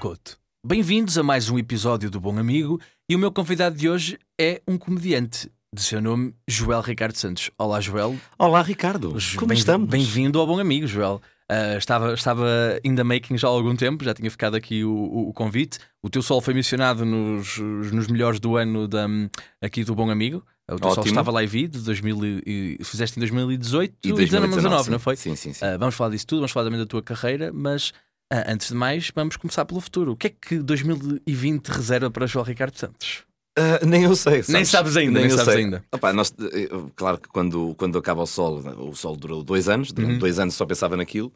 Couto. Bem-vindos a mais um episódio do Bom Amigo e o meu convidado de hoje é um comediante de seu nome Joel Ricardo Santos. Olá, Joel. Olá, Ricardo. Como Bem- estamos? Bem-vindo ao Bom Amigo, Joel. Ah, estava, estava in the making já há algum tempo, já tinha ficado aqui o, o- o convite. O teu sol foi mencionado nos, nos melhores do ano da, aqui do Bom Amigo. O teu sol Ótimo. estava live de 2000 e, e fizeste em 2018 E e 2019, não foi? Sim, sim, sim. Ah, vamos falar disso tudo, vamos falar também da tua carreira, mas antes de mais, vamos começar pelo futuro. O que é que 2020 reserva para João Ricardo Santos? Ah, nem eu sei. Nem sabes ainda, nem eu sabes sei. ainda. Opa, nós, eh, claro que quando, quando acaba o sol, o sol durou dois anos, durante Uhum. dois anos só pensava naquilo.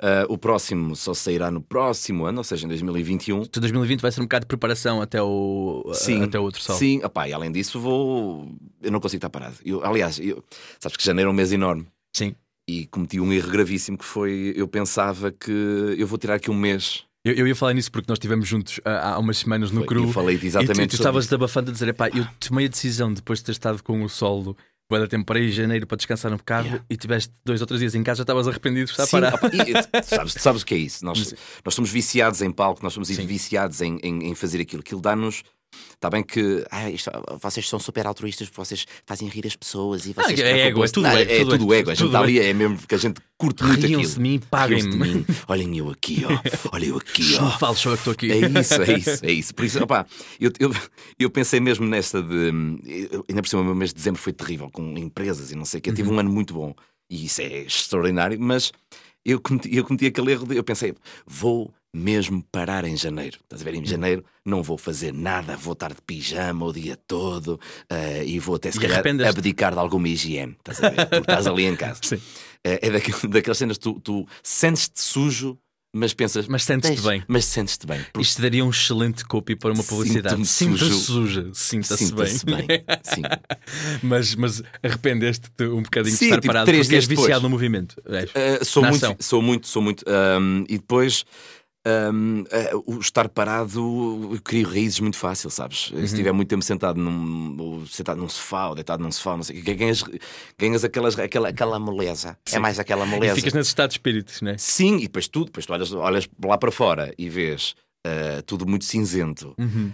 Ah, o próximo só sairá no próximo ano, ou seja, em 2021. Tu 2020 vai ser um bocado de preparação até o, Sim, até o outro sol. Sim, opa, e além disso, vou. Eu não consigo estar parado. Eu, aliás, eu... sabes que janeiro é um mês enorme. Sim. E cometi um erro gravíssimo que foi. Eu pensava que eu vou tirar aqui um mês. Eu, eu ia falar nisso porque nós estivemos juntos ah, há umas semanas no Foi- Cru. Eu falei-te e tu, exatamente tu estavas isso. abafando a dizer: epá, eu tomei a decisão depois de ter estado com o solo. Boa da tempo para ir em janeiro para descansar no carro Yeah. e tiveste dois ou três dias em casa, já estavas arrependido de estar Sim, parado. e, tu sabes, tu sabes o que é isso? Nós, nós somos viciados em palco, nós somos Sim. viciados em, em, em fazer aquilo. Aquilo dá-nos. Está bem que ah, isto- vocês são super altruístas, vocês fazem rir as pessoas e vocês. é ego, é tudo Não, ego, É tudo tudo ego. A gente está ali, é mesmo que a gente curte muito aquilo. Riam-se de mim, paguem-me. de mim. Olhem eu aqui, ó. Olha eu aqui, ó. Não sou eu que estou aqui. É isso, é isso, é isso. Por isso, opá, eu, eu, eu pensei mesmo nesta de. Ainda por cima, o meu mês de dezembro foi terrível, com empresas e não sei o quê. Eu tive Uhum. um ano muito bom e isso é extraordinário, mas eu cometi, eu cometi aquele erro de. Eu pensei, vou mesmo parar em janeiro. Estás a ver? Em janeiro não vou fazer nada, vou estar de pijama o dia todo eh, e vou até se calhar abdicar de alguma higiene. Estás a ver? Porque estás ali em casa. Sim. É, é daquele- daquelas cenas que tu, tu sentes-te sujo, mas pensas. Mas sentes-te "Tens- bem." Mas sentes-te bem. Porque Isto daria um excelente copy para uma publicidade. Sinto-me Sinta-se sujo. suja, sinta-se bem. Bem. Sim. mas mas arrependeste-te um bocadinho Sim, de estar tipo, parado três porque és dias depois. viciado no movimento. Uh, sou, muito, sou muito, sou muito. um, e depois. Um, uh, o estar parado eu crio raízes muito fácil, sabes? Uhum. Se estiver muito tempo sentado num, sentado num sofá ou deitado num sofá, não sei, ganhas, ganhas aquelas, aquela, aquela moleza. É mais aquela E moleza. ficas nesse estado de espírito, não é? Sim, e depois tudo, depois tu olhas, olhas lá para fora e vês uh, tudo muito cinzento. Uh,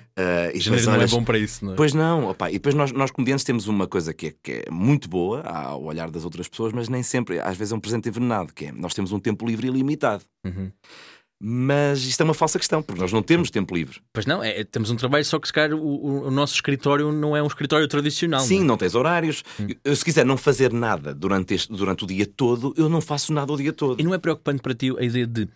e Janeiro não é olhas- bom para isso, não é? Pois não, opá, e depois nós, nós comediantes temos uma coisa que é, que é muito boa ao olhar das outras pessoas, mas nem sempre, às vezes é um presente envenenado, que é nós temos um tempo livre ilimitado. Uhum. Mas isto é uma falsa questão, porque nós não temos tempo livre. Pois não, é, temos um trabalho, só que se calhar o, o- nosso escritório não é um escritório tradicional. Sim, não é? não tens horários. Eu, se quiser não fazer nada durante, este, durante o dia todo, eu não faço nada o dia todo. E não é preocupante para ti a ideia de,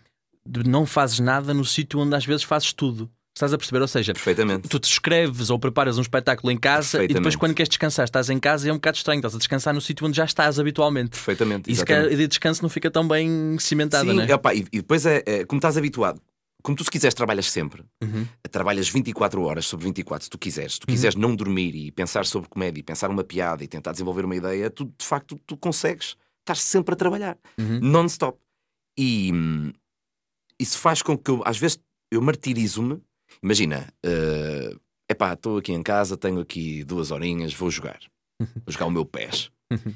de não fazes nada no sítio onde às vezes fazes tudo. Estás a perceber? Ou seja, Perfeitamente. tu te escreves ou preparas um espetáculo em casa e depois, quando queres descansar, estás em casa e é um bocado estranho. Estás a descansar no sítio onde já estás habitualmente. Perfeitamente. E se calhar a exatamente. ideia de descanso não fica tão bem cimentada, Sim, não é? opá, e, e depois é, é, como estás habituado. Como tu se quiseres trabalhas sempre, Uhum. trabalhas 24 horas sobre 24, se tu quiseres. Se tu quiseres não dormir e pensar sobre comédia, e pensar uma piada e tentar desenvolver uma ideia, tu de facto tu consegues estar sempre a trabalhar, Uhum. non-stop. E hum, isso faz com que eu, às vezes, eu martirizo-me. Imagina, é epá, estou aqui em casa, tenho aqui duas horinhas, vou jogar. Vou jogar o meu pés.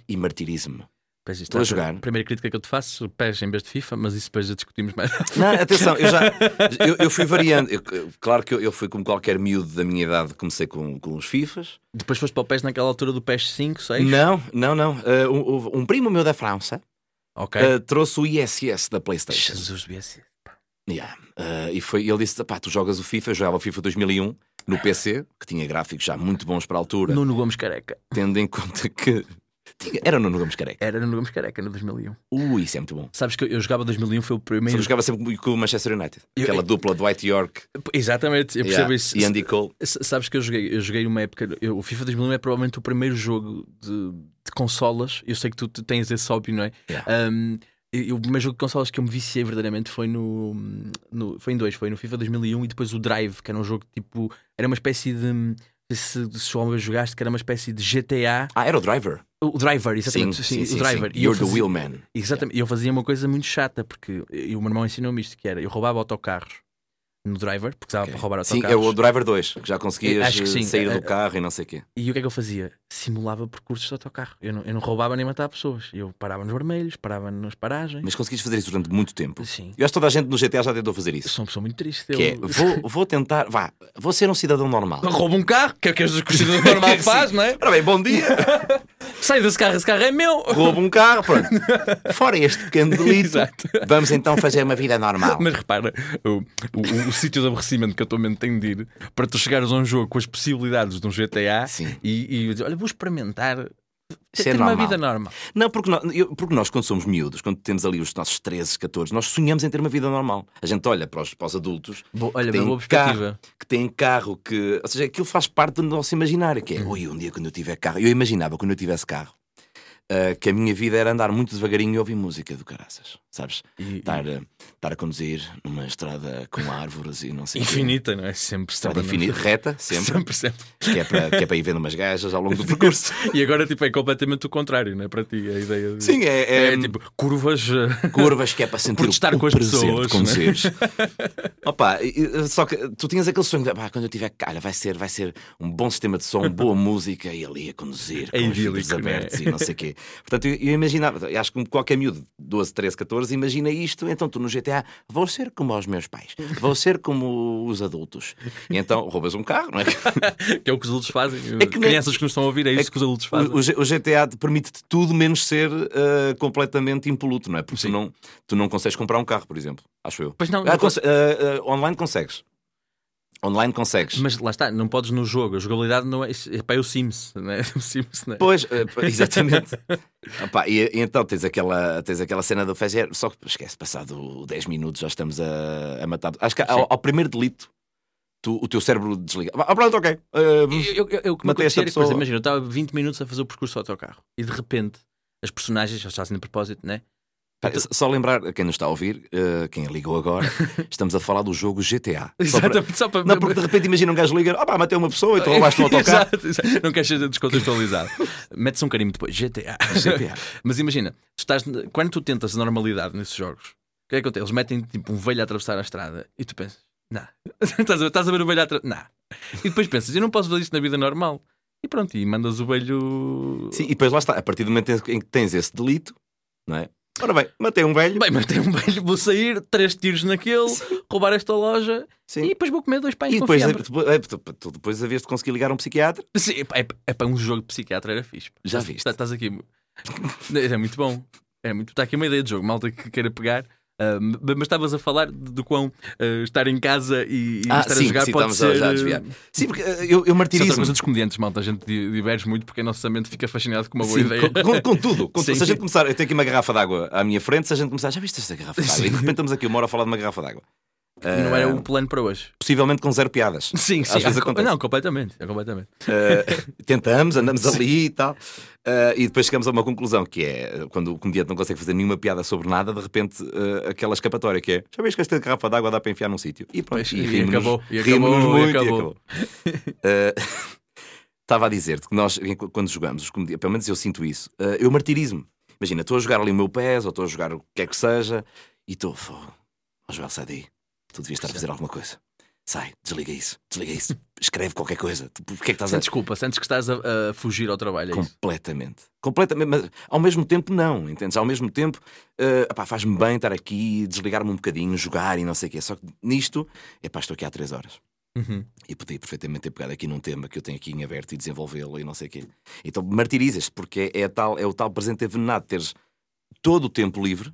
E martirizo-me. Estou a é jogar. A primeira crítica que eu te faço, PES em vez de FIFA, mas isso depois já discutimos mais. Não, atenção, eu já eu, eu fui variando. Eu- claro que eu, eu fui como qualquer miúdo da minha idade, comecei com, com os FIFAs. depois foste para o PES naquela altura do PES 5, 6. Não, não, não. Uh, um, um primo meu da França Ok. uh, trouxe o ISS da PlayStation. Jesus, BS. Yeah. Uh, e foi, ele disse: pá, tu jogas o FIFA, eu jogava o FIFA 2001 no PC, que tinha gráficos já muito bons para a altura, Nuno Gomes Careca. tendo em conta que. tinha- era Nuno Gomes Careca. Era Nuno Gomes Careca no 2001. Ui, isso é muito bom. Sabes que eu- eu jogava 2001, foi o primeiro. jogava sempre com o Manchester United. Eu- Aquela dupla Dwight York Exatamente, eu percebo yeah, isso. e Andy Cole. Sabes que eu joguei, eu joguei uma época. eu- o FIFA 2001 é provavelmente o primeiro jogo de, de consolas. Eu sei que tu, tu tens esse hobby, não é? Yeah. Um, e- e o primeiro jogo de consolas que eu me viciei verdadeiramente foi no, no- Foi em dois, foi no FIFA 2001 e depois o Drive, que era um jogo tipo. Era uma espécie de. Se, se vez jogaste, que era uma espécie de GTA. Ah, era o Driver. O Driver, exatamente. sim, sim, o Driver. sim. E eu You're the fazia- Wheelman. Exatamente. E eu fazia uma coisa muito chata, porque e o meu irmão ensinou-me isto: que era eu roubava autocarros no driver, porque dava Ok. para roubar Sim, autocarros. é o Driver 2, que já conseguias que sim. sair do carro e não sei o quê. E o que é que eu fazia? Simulava percursos de autocarro. Eu não, eu não roubava nem matava pessoas. Eu parava nos vermelhos, parava nas paragens. Mas conseguiste fazer isso durante muito tempo. Sim. Eu acho que toda a gente no GTA já tentou fazer Eu isso. sou uma pessoa muito triste. Que é, eu... vou, vou tentar, vá, vou ser um cidadão normal. Roubo um carro, que é o que o cidadão normal Sim. faz, não é? Ora bem, bom dia. Sai desse carro, esse carro é meu. Roubo um carro, pronto. Fora este pequeno delito, vamos então fazer uma vida normal. Mas repara, o, o, o sítio de aborrecimento que a tua mente tem de ir para tu chegares a um jogo com as possibilidades de um GTA Sim. e, e dizer, olha, vou experimentar Ser ter uma vida normal. Não, porque nós, eu- porque nós, quando somos miúdos, quando temos ali os nossos 13, 14, nós sonhamos em ter uma vida normal. A gente olha para os, para os adultos Bo- olha, boa perspectiva. carro, que têm carro, que. Ou seja, aquilo faz parte do nosso imaginário, que é, ui, um dia quando eu tiver carro. Eu imaginava quando eu tivesse carro. ah, que a minha vida era andar muito devagarinho e ouvir música do caraças, sabes? Estar, a- estar a conduzir numa estrada com árvores e não sei o quê. Infinita, não é? Sempre, Estrada infinita, reta, sempre, Sempre, sempre. Que, é para, que é para ir vendo umas gajas ao longo do percurso. E agora, tipo, é completamente o contrário, não é? Para ti, a ideia de... Sim, é, é, É, tipo, curvas. eh, curvas que é para sentir o, estar o com as pessoas, de conduzires. Opa, e- e- só que tu tinhas aquele sonho de pá, quando eu tiver cara, vai ser, vai ser um bom sistema de som, boa música e ali a conduzir É com os vidros é? abertos e não sei o quê. Portanto, eu, eu imaginava, acho que qualquer miúdo de 12, 13, 14 imagina isto, então tu no GTA vou ser como os meus pais, vou ser como os adultos. E então roubas um carro, não é? que é o que os adultos fazem. É que Crianças que nos estão a ouvir, é isso que os adultos fazem. O, o GTA te permite tudo menos ser ah, completamente impoluto, não é? Porque tu não, tu não consegues comprar um carro, por exemplo, acho eu. Pois não, Ah, não conse- ah, ah, online consegues. Online consegues. Mas lá está, não podes no jogo. A jogabilidade não é. É para o Sims, não é? O Sims, não é? Pois, eh, exatamente. Opa, e, e então tens aquela, tens aquela cena do Fejer, só que esquece, passado 10 minutos já estamos a, a matar. Acho que ao, ao primeiro delito tu- o teu cérebro desliga. Ah, pronto, ok. Eh, Eu, eu, eu, Matei esta pessoa. imagina, eu estava 20 minutos a fazer o percurso do autocarro e de repente as personagens, já fazem de propósito, né? Pá, só lembrar a quem nos está a ouvir, eh, quem ligou agora, estamos a falar do jogo GTA. Só para- Exatamente, só para. Não, porque de repente imagina um gajo liga, ah pá, matei uma pessoa, então roubaste um autocarro. Exato, exato. Não queres ser descontextualizado. Metes um carinho depois, GTA. GTA. Mas imagina, tu estás, quando tu tentas a normalidade nesses jogos, o que é que acontece? Eles metem tipo um velho a atravessar a estrada e tu pensas, não. estás, a ver, estás a ver o velho a atravessar. Não. E depois pensas, eu não posso fazer isto na vida normal. E pronto, e mandas o velho. Sim, e depois lá está, a partir do momento em que tens esse delito, não é? Ora bem, matei um velho. Bem, mas tem um velho, vou sair, três tiros naquele, roubar esta loja Sim. e depois vou comer dois pães E com depois, fiambre. depois, é, tu, depois havias de conseguir ligar um psiquiatra. Sim, é, é para um jogo de psiquiatra era fixe. Já viste? Estás, estás aqui. É muito bom. É muito... Está aqui uma ideia de jogo, malta que queira pegar. Ah, mas estavas a falar de quão ah, estar em casa e, e Ah, estar sim, a jogar sim, pode ser. a ah, desviar. Sim, porque eh, eu, eu Isso é outra martirismo. coisa dos comediantes, malta. A gente di- diverge muito porque a nossa mente fica fascinado com uma boa Sim, ideia. com, com- tudo. Com Sim. tudo. Se a gente começar, eu tenho aqui uma garrafa de água à minha frente, se a gente começar, já viste esta garrafa de água? E de repente estamos aqui uma hora a falar de uma garrafa de água. Não era Ah, o plano para hoje. Possivelmente com zero piadas. Sim, sim. Às vezes ah, acontece. Não, completamente. É completamente. Uh, tentamos, andamos ali e tal. Uh, e depois chegamos a uma conclusão que é quando o comediante não consegue fazer nenhuma piada sobre nada, de repente aquela escapatória que é já vês que esta garrafa d'água dá para enfiar num sítio. E pronto, Pois, e e acabou, e acabou, e muito acabou. Uh, Estava a dizer-te que nós, quando jogamos, pelo menos eu sinto isso, eu martirismo. Imagina, estou a jogar ali o meu PES ou estou a jogar o que quer que seja e estou, ó Joel, sai daí. Tu devias estar a fazer alguma coisa. Sai, desliga isso, desliga isso, escreve qualquer coisa. Porquê é que estás a. Desculpa, sentes que estás a, a fugir ao trabalho. É isso? Completamente. Completamente. Mas ao mesmo tempo, não. Entendes? Ao mesmo tempo, epá, faz-me bem estar aqui, desligar-me um bocadinho, jogar e não sei o quê. Só que nisto, epá, estou aqui há três horas. Uhum. E podia perfeitamente ter pegado aqui num tema que eu tenho aqui em aberto e desenvolvê-lo e não sei o quê. Então martirizas-te, porque é, é, tal, é o tal presente envenenado, teres todo o tempo livre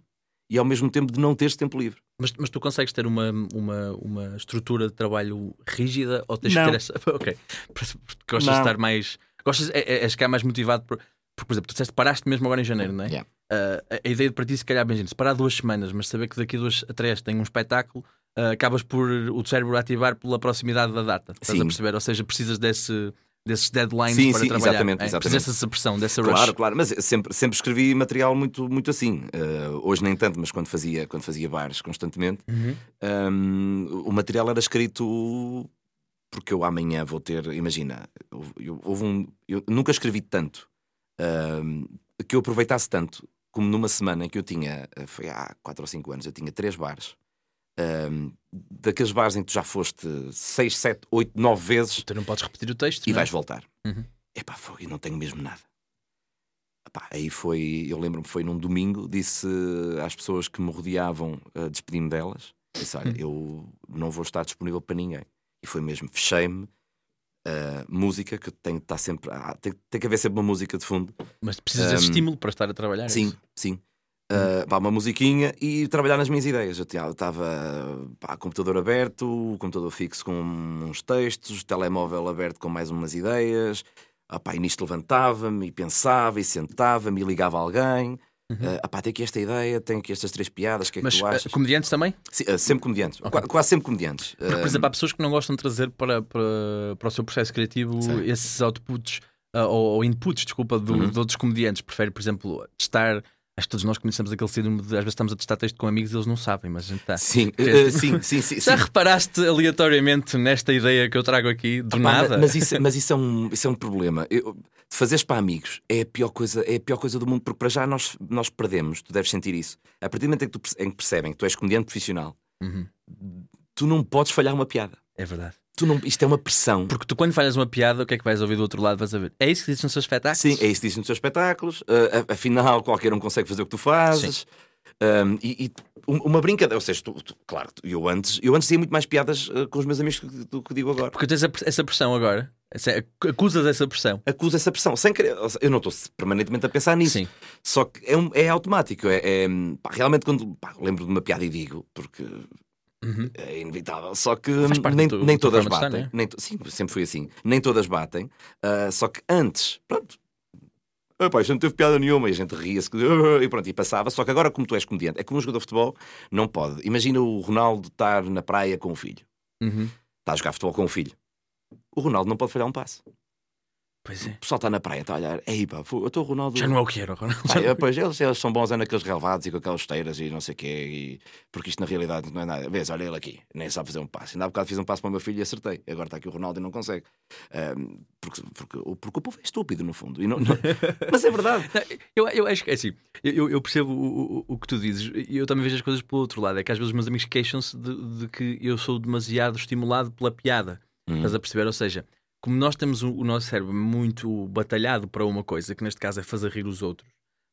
e ao mesmo tempo de não teres tempo livre. Mas, mas tu consegues ter uma, uma, uma estrutura de trabalho rígida ou tens Não. que ter essa. Ok. Porque Gostas Não. de estar mais. Gostas, é, é, ficar mais motivado por. Porque, por exemplo, tu disseste paraste mesmo agora em janeiro, não é? Yeah. Ah, a, a ideia de para ti, se calhar, bem, gente, se parar duas semanas, mas saber que daqui a duas a três tem um espetáculo, ah, acabas por o cérebro ativar pela proximidade da data. Estás a Sim. perceber? Ou seja, precisas desse, desses deadlines Sim, para sim, trabalhar. exatamente, é? exatamente. Dessa pressão, dessa Claro, rush. claro, mas eu sempre, sempre escrevi material muito, muito assim. Eh, hoje nem tanto, mas quando fazia, quando fazia bares constantemente, Uhum. hum, o material era escrito porque eu amanhã vou ter. Imagina, eu, houve um, eu nunca escrevi tanto hum, que eu aproveitasse tanto como numa semana em que eu tinha, eh, foi há 4 ou 5 anos, eu tinha três bares ahm, daqueles bares em que tu já foste 6, 7, 8, 9 vezes Tu não podes repetir o texto. e é? vais voltar. Uhum. Epá, fogo, e não tenho mesmo nada. Epá, aí foi, eu lembro-me, foi num domingo, disse às pessoas que me rodeavam, uh, despedi-me delas, disse: Olha, eu não vou estar disponível para ninguém. E foi mesmo, fechei-me. uh, música, que tem que estar sempre. ah, tem, tem que haver sempre uma música de fundo. Mas precisas desse Ahm, estímulo para estar a trabalhar. é Sim, isso? sim. Uh, pá, uma musiquinha e trabalhar nas minhas ideias. Eu estava pá, computador aberto, o computador fixo com uns textos, telemóvel aberto com mais umas ideias. Ah, pá, e nisto levantava-me e pensava e sentava-me e ligava a alguém. Uhum. Uh, ah, pá, tenho aqui esta ideia, tenho aqui estas três piadas, o que é que Mas tu achas? eh, comediantes também? Sim, uh, sempre comediantes, Ok. Qua- quase sempre comediantes. Porque, por Uh, exemplo, há pessoas que não gostam de trazer para, para, para o seu processo criativo Sim. esses outputs ah, ou, ou inputs, desculpa, do- Uhum. de outros comediantes. Prefere, por exemplo, testar. Acho que todos nós conhecemos aquele síndrome de às vezes estamos a testar texto com amigos e eles não sabem, mas a gente está. sim, uh, sim, sim, sim, Já sim. reparaste aleatoriamente nesta ideia que eu trago aqui do Ah, nada? Mas isso, mas isso é um, isso é um problema. Eu, fazeres para amigos é a pior coisa, é a pior coisa do mundo, porque para já nós, nós perdemos, tu deves sentir isso. A partir do momento em que, tu, em que percebem que tu és comediante profissional, Uhum, tu não podes falhar uma piada. é verdade. Tu não, isto é uma pressão. Porque tu, quando falhas uma piada, o que é que vais ouvir do outro lado? Vais a ver. É isso que dizes no seu espetáculo? Sim, é isso que dizem nos teus espetáculos. a- afinal, qualquer um consegue fazer o que tu fazes. Ahm, e, e um- uma brincadeira, ou seja, tu, tu- claro, eu antes, eu antes dizia muito mais piadas ah, com os meus amigos do do que digo agora. Porque tens essa pressão agora. Essa- acusas essa pressão. Acuso essa pressão, sem querer. seja, Eu não estou permanentemente a pensar nisso. Sim. Só que é, um- é automático. É, é, pá, realmente, quando pá, lembro de uma piada e digo, porque Uhum. é inevitável. Só que nem, nem todas estar, batem. não é? nem sim, sempre foi assim. Nem todas batem. Ah, só que antes, pronto. Epá, isto não teve piada nenhuma e a gente ria-se e pronto, e passava. Só que agora, como tu és comediante, é como um jogador de futebol, não pode. Imagina o Ronaldo estar na praia com o filho, Uhum. está a jogar futebol com o filho. O Ronaldo não pode falhar um passe. Pois é. O pessoal está na praia, está a olhar. Ei, pá, eu estou o Ronaldo. Já não é o que era, Ronaldo. Eu, pois eles, eles são bons é naqueles relevados e com aquelas esteiras e não sei o quê, e- porque isto na realidade não é nada. Vês, olha ele aqui, nem sabe fazer um passe. Ainda há bocado fiz um passe para o meu filho e acertei. Agora está aqui o Ronaldo e não consegue. Ahm, porque, porque, porque o povo é estúpido, no fundo. E não- não- Mas é verdade. Eu, eu acho que é assim. Eu, eu percebo o, o, o que tu dizes e eu também vejo as coisas pelo outro lado. É que às vezes os meus amigos queixam-se de, de que eu sou demasiado estimulado pela piada. Hum. Estás a perceber? Ou seja, como nós temos o, o nosso cérebro muito batalhado para uma coisa, que neste caso é fazer rir os outros,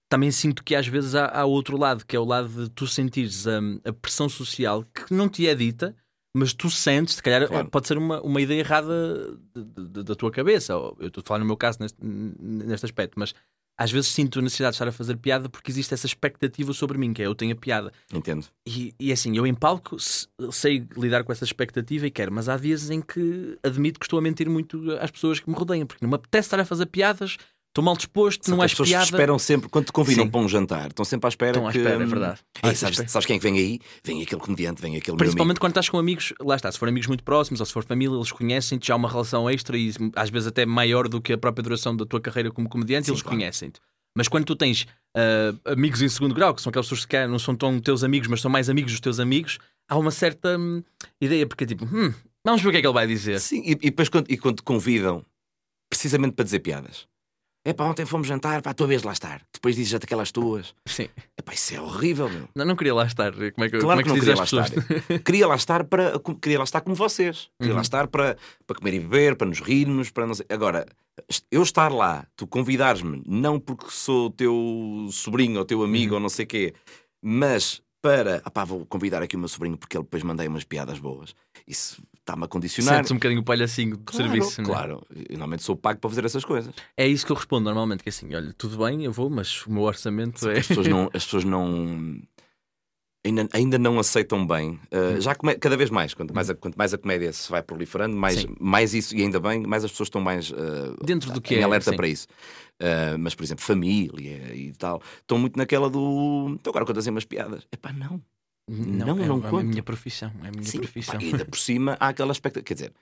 também sinto que às vezes há, há outro lado, que é o lado de tu sentires a, a pressão social que não te é dita, mas tu sentes, se calhar Claro. pode ser uma, uma ideia errada da tua cabeça. Ou Eu estou a falar no meu caso neste, neste aspecto, mas às vezes sinto a necessidade de estar a fazer piada porque existe essa expectativa sobre mim, que é eu tenho a piada. Entendo. E, e assim, eu em palco se- sei lidar com essa expectativa e quero, mas há dias em que admito que estou a mentir muito às pessoas que me rodeiam, porque não me apetece estar a fazer piadas, estou mal disposto, Só não que és as pessoas piada. esperam sempre, quando te convidam Sim. para um jantar, estão sempre à espera. Estão à que, espera, é hum, verdade. Ah, sabes, espera. sabes quem é que vem aí? Vem aquele comediante, vem aquele Principalmente quando estás com amigos, lá está, se forem amigos muito próximos ou se for família, eles conhecem-te, já há uma relação extra e às vezes até maior do que a própria duração da tua carreira como comediante, Sim, eles claro. conhecem-te. Mas quando tu tens ah, amigos em segundo grau, que são aquelas pessoas que não são tão teus amigos, mas são mais amigos dos teus amigos, há uma certa hum, ideia, porque é tipo, hum, vamos ver o que é que ele vai dizer. Sim, e, e depois quando, e quando te convidam, precisamente para dizer piadas. É pá, ontem fomos jantar, pá, a tua vez lá estar. Depois dizes até aquelas tuas. Sim. É pá, isso é horrível, meu. Não, não queria lá estar. Como é que, como Claro é que que não queria lá pessoas? estar. queria lá estar para queria lá estar como vocês. Queria Uhum. lá estar para, para comer e beber, para nos rirmos, para não sei. Agora, eu estar lá, tu convidares-me, não porque sou teu sobrinho ou teu amigo Uhum. ou não sei quê, mas para, ah pá, vou convidar aqui o meu sobrinho porque ele depois mandei umas piadas boas. Isso está-me a condicionar. Sentes um bocadinho o palhacinho do Claro, serviço. é? Claro, eu normalmente sou pago para fazer essas coisas. É isso que eu respondo normalmente, que é assim, olha, tudo bem, eu vou, mas o meu orçamento é... As pessoas não, as pessoas não ainda, ainda não aceitam bem. Uh, já come- cada vez mais, quanto mais, a, quanto mais a comédia se vai proliferando, mais, Sim. mais isso, e ainda bem, mais as pessoas estão mais uh, Dentro do que em é, alerta sim. para isso. Uh, mas, por exemplo, família e tal, estão muito naquela do. Então agora contas umas piadas. Epá, não. Não, é, não é a conto. minha profissão, é a minha Sim, profissão. pá, ainda por cima há aquela expectativa. Quer dizer,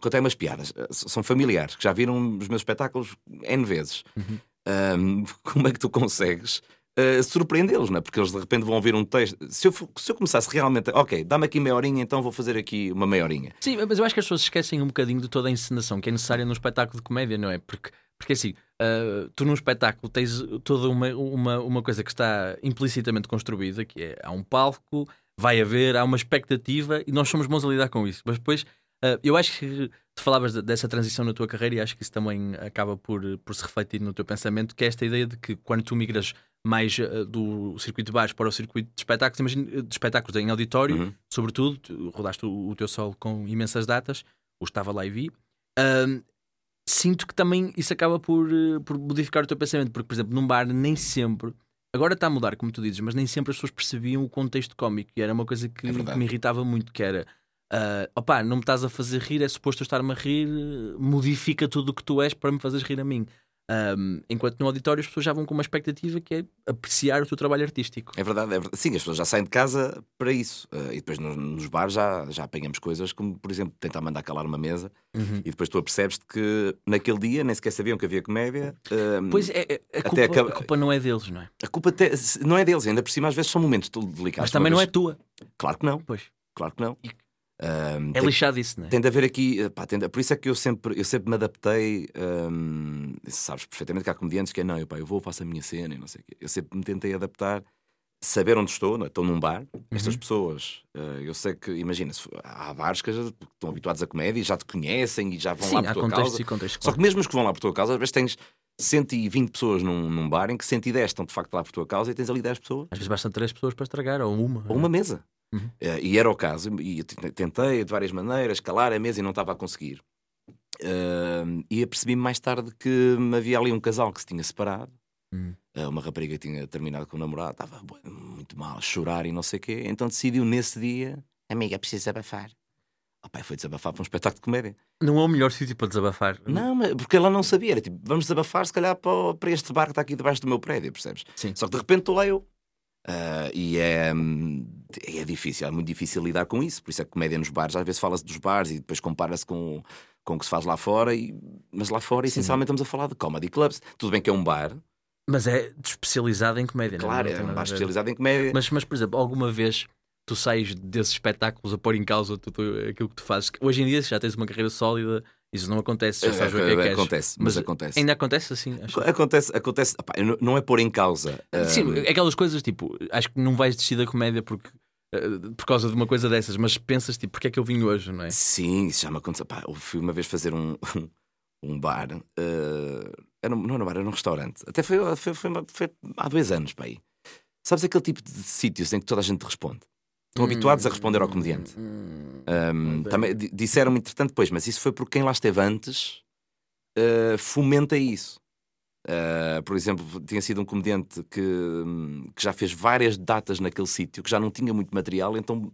contei umas piadas, uh, são familiares, que já viram os meus espetáculos N vezes. Uhum. Um, como é que tu consegues uh, surpreendê-los, não é? Porque eles de repente vão ouvir um texto. Se eu, se eu começasse realmente, a- ok, dá-me aqui meia horinha, então vou fazer aqui uma meia horinha. Sim, mas eu acho que as pessoas esquecem um bocadinho de toda a encenação que é necessária num espetáculo de comédia, não é? Porque, porque assim, ah, tu num espetáculo tens toda uma, uma, uma coisa que está implicitamente construída, que é há um palco, vai haver, há uma expectativa e nós somos bons a lidar com isso. Mas depois, uh, eu acho que tu falavas de, dessa transição na tua carreira e acho que isso também acaba por, por se refletir no teu pensamento, que é esta ideia de que quando tu migras mais uh, do circuito de bares para o circuito de espetáculos, imagina, de espetáculos em auditório, Uhum. sobretudo, tu rodaste o, o teu solo com imensas datas, o estava lá e vi. Ahm, sinto que também isso acaba por, eh, por modificar o teu pensamento, porque, por exemplo, num bar nem sempre. Agora está a mudar, como tu dizes, mas nem sempre as pessoas percebiam o contexto cómico e era uma coisa que, É que me irritava muito, que era ah, opá, não me estás a fazer rir, é suposto eu estar-me a rir, modifica tudo o que tu és para me fazeres rir a mim. Ahm, enquanto no auditório as pessoas já vão com uma expectativa que é apreciar o teu trabalho artístico. É verdade, é verdade. Sim, as pessoas já saem de casa para isso. Eh, e depois nos, nos bares já, já apanhamos coisas como, por exemplo, tentar mandar calar uma mesa Uhum. e depois tu apercebes-te que naquele dia nem sequer sabiam que havia comédia. eh, Pois é, é- a, culpa, acaba- a culpa não é deles, não é? A culpa não é deles, ainda por cima às vezes são momentos delicados. Mas também não é tua. Claro que não, Pois. claro que não. E- Ahm, É tem- lixado isso, não é? Tem de haver aqui, eh, pá, de- por isso é que eu sempre, eu sempre me adaptei. hum, sabes perfeitamente que há comediantes que é não, eu, pá, eu vou, faço a minha cena e não sei o quê. Eu sempre me tentei adaptar, saber onde estou, não é? estou num bar. Estas Uhum. pessoas, eh, eu sei que, imagina, há bares que já estão habituados a comédia e já te conhecem e já vão Sim, lá por há tua causa. e contextos. Só que mesmo os que vão lá por tua causa, às vezes tens 120 pessoas num, num bar em que 110 estão de facto lá por tua causa e tens ali 10 pessoas. Às vezes bastam três pessoas para estragar, ou uma. Ou uma mesa. Uhum. Eh, e era o caso, e tentei de várias maneiras calar a mesa e não estava a conseguir. Eh, e apercebi-me mais tarde que havia ali um casal que se tinha separado. Hum. Eh, uma rapariga tinha terminado com o namorado, estava muito mal, a chorar e não sei o quê. Então decidiu nesse dia: Amiga, precisa abafar. O pai foi desabafar para um espetáculo de comédia. Não é o melhor sítio para desabafar. Não, mas- porque ela não sabia. Era tipo: Vamos desabafar, se calhar, para, para este bar que está aqui debaixo do meu prédio, percebes? Sim. Só que de repente estou lá eu. Ah, e é, hum, é difícil, é muito difícil lidar com isso. Por isso é que comédia nos bares, às vezes fala-se dos bares e depois compara-se com, com o que se faz lá fora. E, mas lá fora, Sim. essencialmente, estamos a falar de comedy clubs. Tudo bem que é um bar, Mas é especializado em comédia, não claro, Não é tem um nada bar especializado em comédia. Mas, mas, por exemplo, alguma vez tu sais desses espetáculos a pôr em causa tudo aquilo que tu fazes? Hoje em dia já tens uma carreira sólida, isso não acontece, já sabes o que é que és. acontece, mas, Mas acontece. Ainda acontece assim? Acho. Acontece, acontece opá, não- é pôr em causa. Sim, hum, aquelas coisas tipo, acho que não vais desistir da comédia porque, eh, por causa de uma coisa dessas, mas pensas tipo, porque é que eu vim hoje, não é? Sim, isso já me aconteceu. Pá, eu fui uma vez fazer um, um bar. eh, era, um- não era um bar, era um restaurante. Até foi, foi, foi, foi há dois anos, pá. aí. Sabes aquele tipo de sítios em que toda a gente responde? Estão habituados a responder ao comediante. Hum, Um, ok. também di- disseram-me, entretanto, depois, mas isso foi porque quem lá esteve antes uh, fomenta isso. Uh, por exemplo, tinha sido um comediante que, hum, que já fez várias datas naquele sítio, que já não tinha muito material, então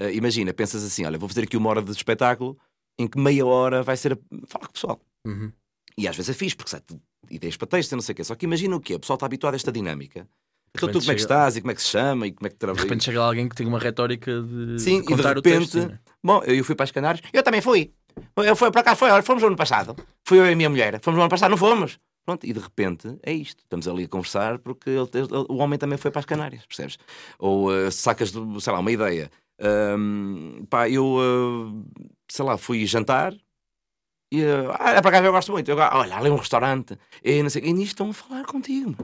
uh, imagina, pensas assim: olha, vou fazer aqui uma hora de espetáculo em que meia hora vai ser a falar com o pessoal. Uhum. E às vezes é fixe, porque sabe, ideias para texto, e não sei o quê. Só que imagina o quê? O pessoal está habituado a esta dinâmica. Então tu como é que estás e como é que se chama e como é que De trabalha. repente chega alguém que tem uma retórica de, Sim, de e de repente- o texto. né? Bom, eu fui para as Canárias. Eu também fui. Eu fui para cá, foi, olha, fomos no ano passado. Fui eu e a minha mulher. Fomos no ano passado, não fomos. Pronto, e de repente é isto. Estamos ali a conversar porque ele- ele- o homem também foi para as Canárias, percebes? Ou eh, sacas, sei lá, uma ideia. Ahm, pá, eu, ah, sei lá, fui jantar e, ah, ah, para cá eu gosto muito. Eu, olha, ali é um restaurante. E, não sei, e nisto estão a falar contigo.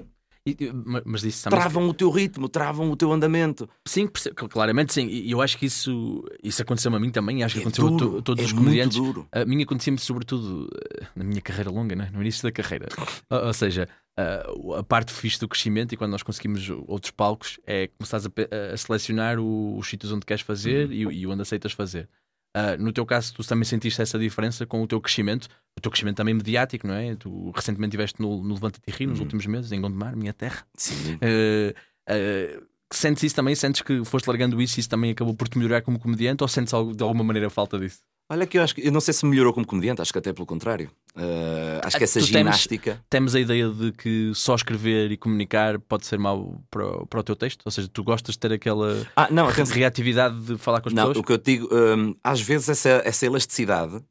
E- ma- mas isso. Travam o teu ritmo, travam o teu andamento. Sim, claramente sim. E eu acho que isso, isso aconteceu a mim também. Acho que É aconteceu a, duro, to- todos é os comediantes. duro. A minha acontecia-me sobretudo eh, na minha carreira longa, né? no início da carreira. ou, ou seja, a, a parte fixe do crescimento e quando nós conseguimos outros palcos é começares a, a selecionar o- os sítios onde queres fazer Uhum. e, e onde aceitas fazer. Ah, no teu caso, tu também sentiste essa diferença com o teu crescimento, o teu crescimento também mediático, não é? Tu recentemente estiveste no, no Levanta-te e Ri nos Uhum. últimos meses, em Gondomar, minha terra. Sim. Uh, uh, sentes isso também? Sentes que foste largando isso e isso também acabou por te melhorar como comediante ou sentes algo- de alguma maneira falta disso? Olha que eu acho que eu não sei se melhorou como comediante, acho que até pelo contrário. Uh, acho que Ah, essa tu ginástica. Temos a ideia de que só escrever e comunicar pode ser mau para, o- para o teu texto? Ou seja, tu gostas de ter aquela Ah, não, atenção. reatividade de falar com as Não, pessoas? o que eu digo, um, às vezes essa, essa elasticidade,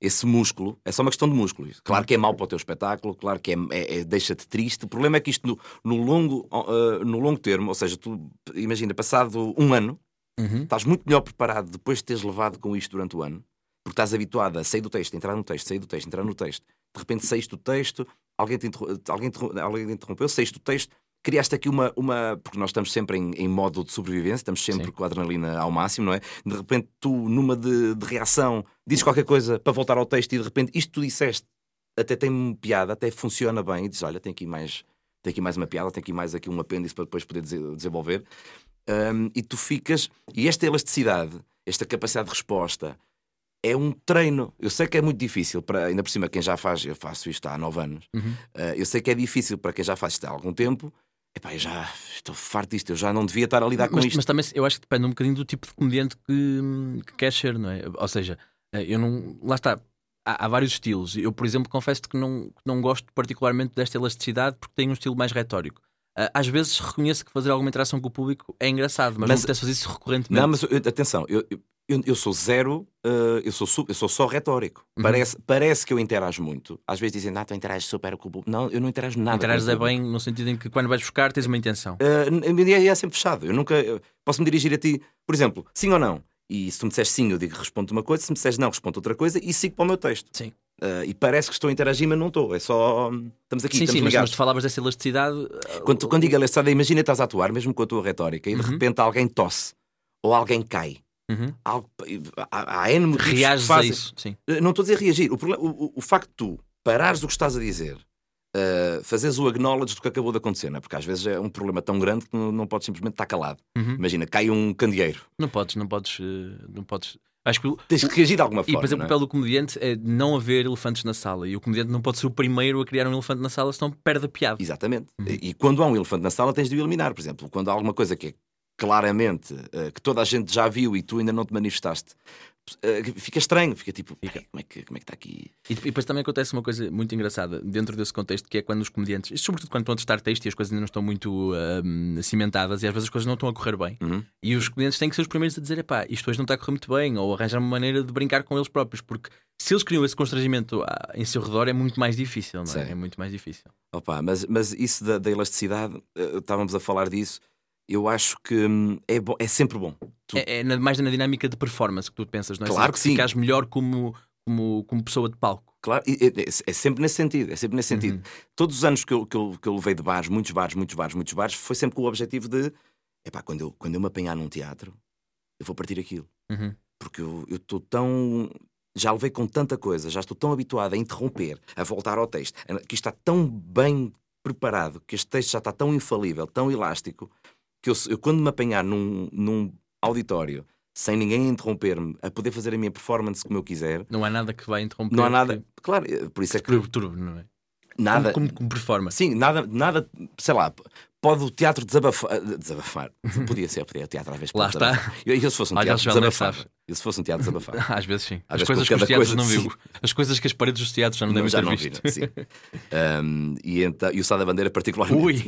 esse músculo, é só uma questão de músculo. Claro que é mau para o teu espetáculo, claro que é, é- é- deixa-te triste. O problema é que isto no, no longo, uh, no longo termo, ou seja, tu imagina, passado um ano, Uhum. estás muito melhor preparado depois de teres levado com isto durante o ano, porque estás habituado a sair do texto, entrar no texto, sair do texto, entrar no texto. De repente saíste do texto, alguém te, alguém te- alguém te interrompeu, saíste do texto, criaste aqui uma, uma. Porque nós estamos sempre em, em modo de sobrevivência, estamos sempre Sim. com a adrenalina ao máximo, não é? De repente, tu, numa de, de reação, dizes qualquer coisa para voltar ao texto e de repente isto tu disseste até tem piada, até funciona bem, e dizes: Olha, tem aqui mais, tem aqui mais uma piada, tem aqui mais aqui um apêndice para depois poder dese- desenvolver. Um, e tu ficas. E esta elasticidade, esta capacidade de resposta, é um treino. Eu sei que é muito difícil, para, ainda por cima, quem já faz, eu faço isto há nove anos, Uhum. Uh, eu sei que é difícil para quem já faz isto há algum tempo. Epá, eu já estou farto disto, eu já não devia estar a lidar com mas, isto. mas também eu acho que depende um bocadinho do tipo de comediante que, que quer ser, não é? Ou seja, eh, eu não. Lá está. Há, há vários estilos. Eu, por exemplo, confesso que não, não gosto particularmente desta elasticidade porque tenho um estilo mais retórico. Ah, Às vezes reconheço que fazer alguma interação com o público é engraçado, mas, Mas- não apetece fazer isso recorrentemente. Não, mas atenção, eu, eu, eu sou zero, uh, eu, sou, eu sou só retórico. Uhum. Parece, parece que eu interajo muito. Às vezes dizem, ah, tu interages super com o público. Não, eu não interajo nada. Interages é bem no sentido em que quando vais buscar tens uma intenção. Uh, é, é sempre fechado. Eu nunca eu posso me dirigir a ti, por exemplo, sim ou não. E se tu me disseres sim, eu digo respondo uma coisa, se me disseres não, respondo outra coisa e sigo para o meu texto. Sim. Uh, e parece que estou a interagir, mas não estou. É só. hum, Estamos aqui, sim, estamos sim, mas, ligados. mas tu falavas dessa elasticidade. Quando, tu- quando digo elasticidade, imagina estás a atuar, mesmo com a tua retórica, e de Uhum. repente alguém tosse ou alguém cai. Uhum. Algo, há, há N motivos que Reages a isso. Sim. Eh, Não estou a dizer reagir. O, problema- o- o- o facto de tu parares o que estás a dizer, uh, fazeres o acknowledge do que acabou de acontecer, é? porque às vezes é um problema tão grande que não, não podes simplesmente estar calado. Uhum. Imagina, cai um candeeiro. Não podes, não podes, eh, não podes. Acho que o- Tens que reagir de alguma E forma. depois o não é? papel do comediante é não haver elefantes na sala. E o comediante não pode ser o primeiro a criar um elefante na sala, senão perde a piada. Exatamente. Uhum. E, e quando há um elefante na sala, tens de o eliminar. Por exemplo, quando há alguma coisa que é claramente eh, que toda a gente já viu e tu ainda não te manifestaste, eh, fica estranho. Fica tipo, "Peraí, como é que, como é que está aqui? E, e depois também acontece uma coisa muito engraçada dentro desse contexto, que é quando os comediantes, sobretudo quando estão a testar texto e as coisas ainda não estão muito ahm, cimentadas e às vezes as coisas não estão a correr bem. Uhum. E os comediantes têm que ser os primeiros a dizer: epá, isto hoje não está a correr muito bem, ou arranjar uma maneira de brincar com eles próprios, porque se eles criam esse constrangimento ah, em seu redor é muito mais difícil, não é? Sim. É muito mais difícil. Opa, mas, mas isso da, da elasticidade, eh, estávamos a falar disso, eu acho que hum, é, bom, é sempre bom. Tu- É, é mais na dinâmica de performance que tu pensas, não é? Claro Seja, que sim. Ficares melhor como, como, como pessoa de palco. Claro, é, é- sempre nesse sentido, é sempre nesse sentido. Uhum. Todos os anos que eu, que, eu, que eu levei de bares, muitos bares, muitos bares, muitos bares, foi sempre com o objetivo de epá, quando eu, quando eu me apanhar num teatro, eu vou partir aquilo. Uhum. Porque eu estou tão. Já levei com tanta coisa, já estou tão habituado a interromper, a voltar ao texto, que isto está tão bem preparado, que este texto já está tão infalível, tão elástico, que eu, eu quando me apanhar num, num auditório, sem ninguém interromper-me, a poder fazer a minha performance como eu quiser, Não há nada que vai interromper. não há nada. que- Claro, eh, por isso é que perturbe, não é? nada. Como, como, como performance. Sim, nada, nada, sei lá, pode o teatro desabafar. Desabafar. Podia ser, podia. O teatro às vezes Lá está. desabafar. Eu, eu se fosse um Olha, teatro, sabes. Eu se fosse um teatro, desabafava. Às vezes sim. Às As vezes coisas que os teatros coisa, não sim. viu. As coisas que as paredes dos teatros já não, Não, devem já ter não visto. viram, sim. Um, e, então, e o Sá da Bandeira, particularmente. Ui!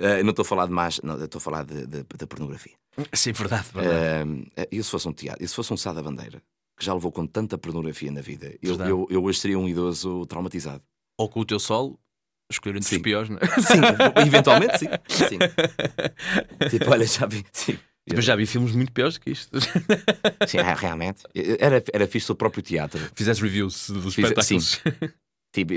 Uh, não estou a falar de mais, não, eu estou a falar de- de- da pornografia. Sim, verdade, verdade. Um, e se fosse um teatro, e se fosse um Sá da Bandeira, que já levou com tanta pornografia na vida, eu, eu, eu hoje seria um idoso traumatizado. Ou com o teu solo, escolher entre Sim. os piores, não é? Sim, eventualmente sim. sim. Tipo, olha, já vi. Sim. Mas já vi filmes muito piores do que isto. Sim, é, realmente. Era, era fixe o próprio teatro. Fizeste reviews dos Fiz- espetáculos. Tipo,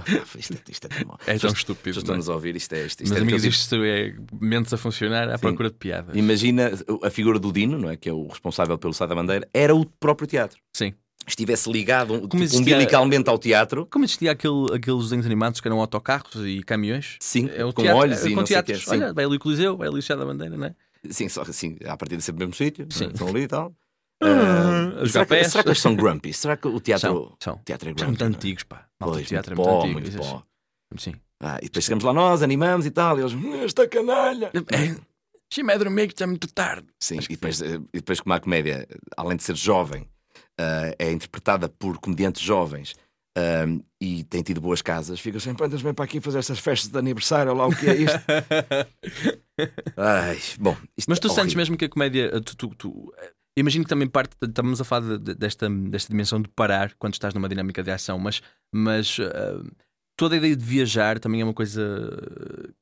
isto, é- isto é tão mau. É tão estúpido. não é? estão-nos a ouvir, isto é isto. isto Meus é amigos, daqueles- isto é mentes a funcionar à procura de piadas. Imagina a figura do Dino, não é? que é o responsável pelo Sá da Bandeira, era o próprio teatro. Sim. Estivesse ligado tipo, existia- umbilicalmente ao teatro, Como existia aquele, aqueles desenhos animados que eram autocarros e caminhões? sim, É o com teatro, olhos é, e com não sei teatros. Sim, Olha, vai ali o Coliseu, vai ali o Chá da Bandeira, não é? sim, só assim, a partir de sempre no mesmo sítio, Sim. não é? estão ali e tal. Jogar será, que, será que eles são grumpy? Será que o teatro, São, são. teatro é São grumpy? muito não é? antigos, pá. Malta Pois, teatro é muito muito pó, antigo. muito é- pó. Sim. Ah, e depois chegamos lá nós, animamos e tal, e eles, "Hum, esta canalha. É, Deixa-me a dormir que está muito tarde. Sim, e depois, eh, e depois como a comédia, além de ser jovem, eh, é interpretada por comediantes jovens eh, e tem tido boas casas, fica sempre, andas bem para aqui fazer essas festas de aniversário, lá o que é isto? Ai, bom, isto Mas tu é sentes mesmo que a comédia. Tu, tu- tu- imagino que também parte. Estamos a falar de- de- desta, desta dimensão de parar quando estás numa dinâmica de ação, mas, mas eh, toda a ideia de viajar também é uma coisa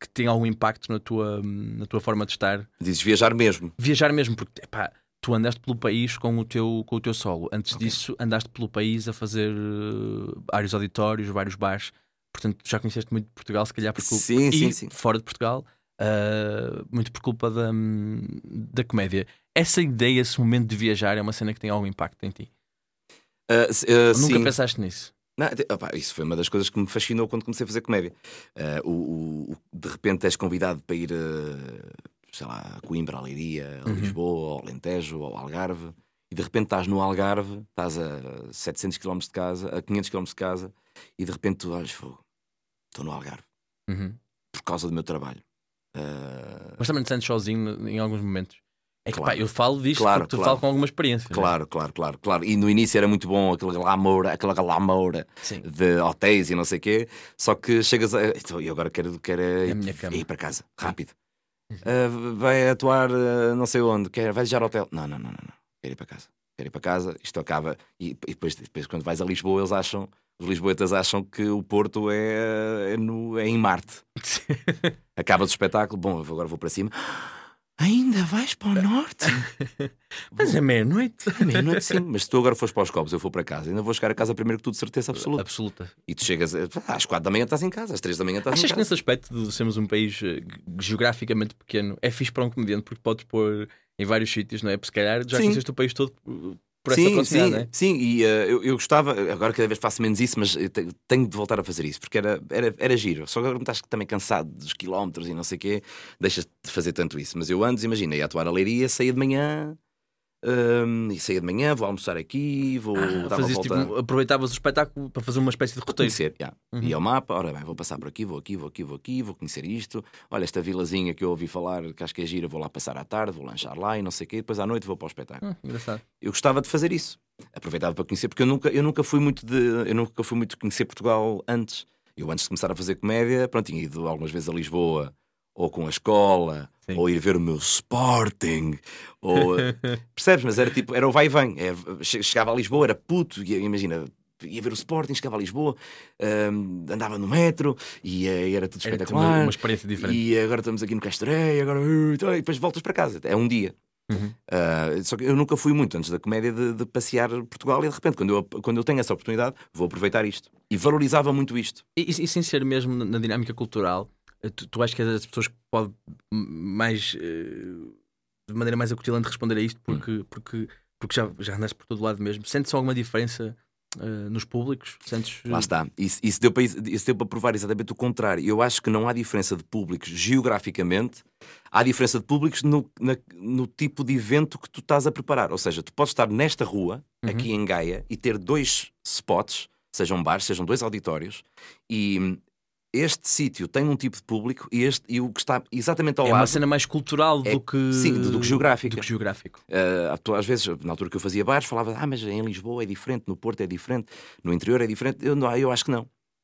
que tem algum impacto na tua, na tua forma de estar. Dizes viajar mesmo. Viajar mesmo, porque epá, tu andaste pelo país com o teu, com o teu solo. Antes Ok. disso, andaste pelo país a fazer eh, vários auditórios, vários bares. portanto já conheceste muito de Portugal, se calhar por culpa. Sim, e sim, sim. fora de Portugal, uh, muito por culpa da, da comédia. Essa ideia, esse momento de viajar, é uma cena que tem algum impacto em ti? Uh, uh, Nunca sim. pensaste nisso? Não, opa, isso foi uma das coisas que me fascinou quando comecei a fazer comédia. Uh, o, o, de repente és convidado para ir, sei lá, a Coimbra, a Leiria, a Uhum. Lisboa, ao Alentejo, ao Algarve, e de repente estás no Algarve, estás a 700 km de casa, a 500 km de casa, e de repente tu olhas, fogo, estou no Algarve, Uhum. por causa do meu trabalho. Mas também te sentes sozinho em alguns momentos. É que Claro. pá, eu falo disto Claro, porque tu claro. falo com alguma experiência. né? Claro, claro, claro, claro. E no início era muito bom aquele glamour, aquela glamour Sim. de hotéis e não sei o quê. Só que chegas a. Então, e agora quero, quero É cama. ir para casa, rápido. Ah, vai atuar ah, não sei onde, quer, vai desejar hotel. Não, não, não, não, não. Quero ir para casa. Quero ir para casa, isto acaba. E, e depois, depois, quando vais a Lisboa, eles acham, os lisboetas acham que o Porto é, é, no, é em Marte. Acaba o espetáculo, bom, agora vou para cima. Ainda vais para o norte? Mas é meia-noite. É meia-noite, sim. Mas se tu agora fores para os copos, eu for para casa, ainda vou chegar a casa primeiro que tu, de certeza absoluta. Absoluta. E tu chegas a- às quatro da manhã, estás em casa, às três da manhã estás Achas em que casa. nesse aspecto de sermos um país eh, geograficamente pequeno é fixe para um comediante porque podes pôr em vários sítios, não é? Porque se calhar já Sim. conheceste o país todo uh, por essa sim, proximidade, sim, não é? sim, e eh, eu, eu gostava, agora cada vez faço menos isso, mas tenho de voltar a fazer isso, porque era, era, era giro. Só que agora estás também cansado dos quilómetros e não sei o quê, deixas de fazer tanto isso. Mas eu antes, imagina, ia atuar a leiria, saía de manhã, hum, e saía de manhã, vou almoçar aqui, vou dar uma Ah, Fazias, volta. tipo, aproveitavas o espetáculo para fazer uma espécie de roteiro. Conhecer, yeah. Uhum. Ia ao mapa, ora bem, vou passar por aqui, vou aqui, vou aqui, vou aqui, vou conhecer isto. Olha, esta vilazinha que eu ouvi falar, que acho que é gira, vou lá passar à tarde, vou lanchar lá e não sei o quê, depois à noite vou para o espetáculo. Ah, engraçado. Eu gostava de fazer isso. Aproveitava para conhecer, porque eu nunca, eu nunca fui muito de. Eu nunca fui muito conhecer Portugal antes. Eu antes de começar a fazer comédia, pronto, tinha ido algumas vezes a Lisboa, ou com a escola, Sim. ou ir ver o meu Sporting, ou percebes? Mas era tipo, era o vai e vem. É, che- chegava a Lisboa, era puto, e, imagina, ia ver o Sporting, chegava a Lisboa, hum, andava no metro e, eh, era tudo Era espetacular. uma, uma experiência diferente. E agora estamos aqui no Castrei, agora uh, então, e depois voltas para casa. É um dia. Uhum. Uh, só que eu nunca fui muito antes da comédia de, de passear Portugal e de repente, quando eu, quando eu tenho essa oportunidade, vou aproveitar isto. E valorizava muito isto. E, e- e sem ser mesmo na, dinâmica cultural, tu, tu achas que és das pessoas que pode mais eh, de maneira mais acutilante responder a isto porque, porque, porque já, já andaste por todo lado mesmo. Sentes alguma diferença eh, nos públicos? Sentes Lá está. Isso, isso, deu para, isso deu para provar exatamente o contrário. Eu acho que não há diferença de públicos geograficamente, há diferença de públicos no, na- no tipo de evento que tu estás a preparar. Ou seja, tu podes estar nesta rua, Uhum. aqui em Gaia, e ter dois spots, sejam bares, sejam dois auditórios, e hum, este sítio tem um tipo de público e, este, e o que está exatamente ao é lado. uma cena mais cultural É- do que sim, do que geográfica. do que geográfico. Uh, às vezes, na altura que eu fazia bares, falava, ah, mas em Lisboa é diferente, no Porto é diferente, no interior é diferente. Eu, não, eu acho que não.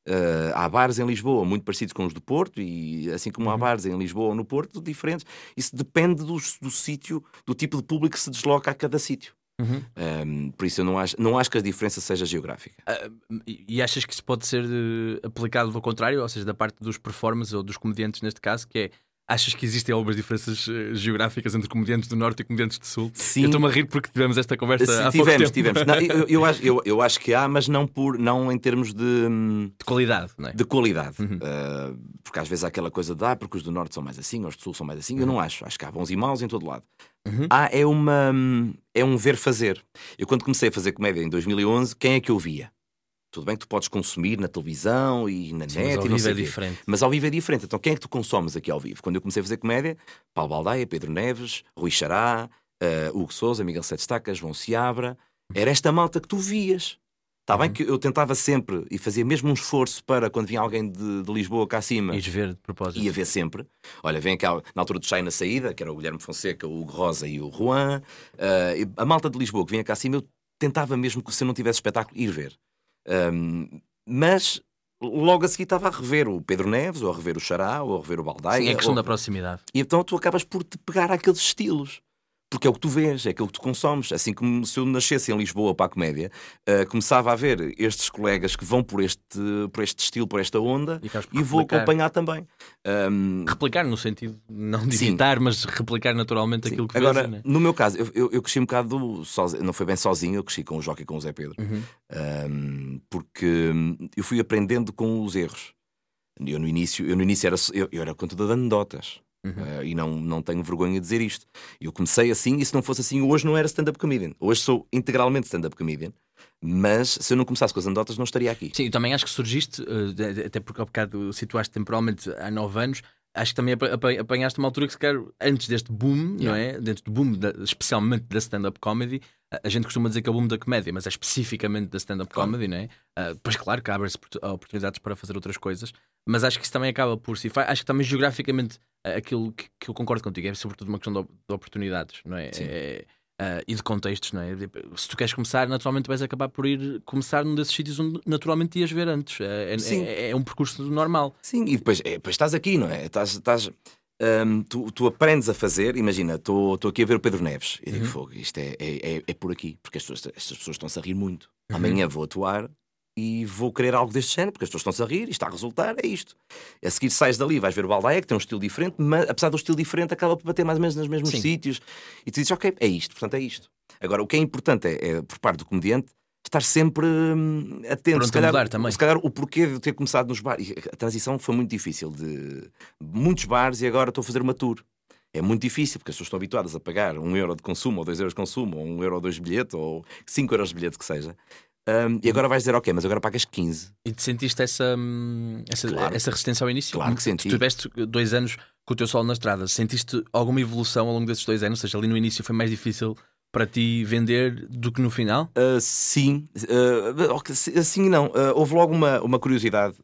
Uh, há bares em Lisboa muito parecidos com os do Porto, e assim como há Uhum. bares em Lisboa ou no Porto, diferentes. Isso depende do, do sítio, do tipo de público que se desloca a cada sítio. Uhum. Um, por isso eu não acho, não acho que a diferença seja geográfica. E e achas que isso pode ser eh, aplicado ao contrário, ou seja, da parte dos performers ou dos comediantes neste caso, que é achas que existem algumas diferenças eh, geográficas entre comediantes do norte e comediantes do sul? Sim. Eu estou-me a rir porque tivemos esta conversa Sim, há pouco tivemos, tempo. tivemos. Não, eu, eu acho, eu, eu acho que há, mas não, por, não em termos de. hum, De qualidade, não é? de qualidade. Uhum. Uh, porque às vezes há aquela coisa de ah, porque os do norte são mais assim, os do sul são mais assim. Eu Uhum. não acho. Acho que há bons e maus em todo lado. Uhum. Há, é, uma, é um ver fazer. Eu, quando comecei a fazer comédia em 2011, quem é que eu via? Tudo bem que tu podes consumir na televisão e na Sim, mas net ao e não vivo é quê. diferente. Mas ao vivo é diferente. Então quem é que tu consomes aqui ao vivo? Quando eu comecei a fazer comédia, Paulo Baldaia, Pedro Neves, Rui Xará, uh, Hugo Souza, Miguel Sete Estaca, João Seabra. Era esta malta que tu vias. Está bem Uhum. que eu tentava sempre e fazia mesmo um esforço para quando vinha alguém de, de Lisboa cá acima. Ires ver de propósito. Ia ver sempre. Olha, vem cá na altura do Chai na saída, que era o Guilherme Fonseca, o Hugo Rosa e o Juan. Uh, a malta de Lisboa que vinha cá acima, eu tentava mesmo que se eu não tivesse espetáculo, ir ver. Um, mas logo a seguir estava a rever o Pedro Neves, ou a rever o Xará, ou a rever o Baldaia. Sim, é questão ou- da proximidade. E então tu acabas por te pegar àqueles estilos. Porque é o que tu vês, é aquilo que tu consomes. Assim como se eu nascesse em Lisboa para a comédia, uh, começava a ver estes colegas que vão por este, por este estilo, por esta onda, E, e vou acompanhar também. Um, Replicar no sentido não de imitar, mas replicar naturalmente Sim. aquilo que Agora, vês. né? no meu caso, eu, eu, eu cresci um bocado do- sozinho, não foi bem sozinho, eu cresci com o Joca e com o Zé Pedro, Uhum. Um, porque hum, eu fui aprendendo com os erros. Eu no início, eu no início era, eu, eu era contador de anedotas. Uhum. Uh, e não, não tenho vergonha de dizer isto. Eu comecei assim, e se não fosse assim, hoje não era stand-up comedian. Hoje sou integralmente stand-up comedian. Mas se eu não começasse com as anedotas, não estaria aqui. Sim, eu também acho que surgiste, uh, até porque ao bocado situaste temporalmente há nove anos, acho que também apanhaste uma altura que se quer antes deste boom, yeah. não é? Dentro do boom, da, especialmente da stand-up comedy. A gente costuma dizer que é o boom da comédia, mas é especificamente da stand-up claro. comedy, não é? Uh, pois claro que abre-se oportunidades para fazer outras coisas, mas acho que isso também acaba por si. Acho que também geograficamente aquilo que, que eu concordo contigo é sobretudo uma questão de, de oportunidades, não é? é Uh, e de contextos, não é? Se tu queres começar, naturalmente vais acabar por ir começar num desses sítios onde naturalmente ias ver antes. É, é, é, é um percurso normal. Sim, e depois, é, depois estás aqui, não é? Estás, estás um, tu, tu, aprendes a fazer, imagina, estou aqui a ver o Pedro Neves e digo, uhum. fogo, isto é, é, é, é, por aqui, porque as pessoas, estas pessoas estão-se a rir muito. Uhum. Amanhã vou atuar e vou querer algo deste género, porque as pessoas estão-se a rir e está a resultar, é isto. A seguir sais dali, vais ver o Baldaia, que tem um estilo diferente, mas apesar do estilo diferente, acaba por bater mais ou menos nos mesmos Sim. sítios. E tu dizes, ok, é isto, portanto é isto. Agora, o que é importante é, é por parte do comediante, estar sempre hum, atento. se calhar, também. se calhar o porquê de ter começado nos bares. A transição foi muito difícil, de muitos bares e agora estou a fazer uma tour. É muito difícil, porque as pessoas estão habituadas a pagar um euro de consumo, ou dois euros de consumo, ou um euro ou dois de bilhete, ou cinco euros de bilhete que seja. Um, e agora vais dizer, ok, mas agora pagas 15. E te sentiste essa, essa, claro. essa resistência ao início? Claro que senti. Tu tiveste dois anos com o teu solo na estrada. Sentiste alguma evolução ao longo desses dois anos? Ou seja, ali no início foi mais difícil para ti vender do que no final? Uh, sim, uh, assim não. Uh, houve logo uma, uma curiosidade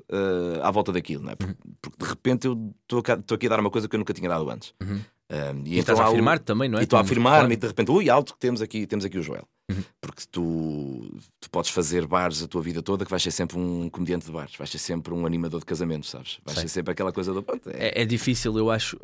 à volta daquilo, não é? porque, uhum. porque de repente eu estou aqui a dar uma coisa que eu nunca tinha dado antes. Uhum. E, e então estás a afirmar também, não é? E estou a afirmar-me e de repente, ui, alto, temos aqui, temos aqui o Joel. Uhum. Porque tu, tu podes fazer bares a tua vida toda que vais ser sempre um comediante de bares, vais ser sempre um animador de casamentos, sabes? Vais Sei. ser sempre aquela coisa do. Pronto, é... É, é difícil, eu acho.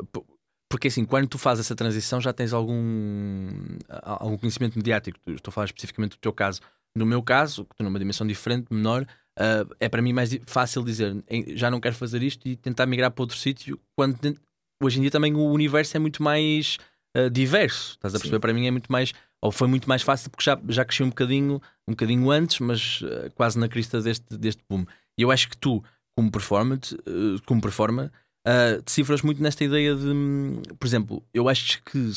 Porque assim, quando tu fazes essa transição já tens algum, algum conhecimento mediático. Estou a falar especificamente do teu caso. No meu caso, que estou numa dimensão diferente, menor, uh, é para mim mais fácil dizer já não quero fazer isto e tentar migrar para outro sítio. Quando hoje em dia também o universo é muito mais uh, diverso. Estás a perceber? Sim. Para mim é muito mais, ou foi muito mais fácil porque já, já cresci um bocadinho, um bocadinho antes, mas uh, quase na crista deste, deste boom. E eu acho que tu, como performance, como performer, uh, decifras muito nesta ideia de, hum, por exemplo, eu acho que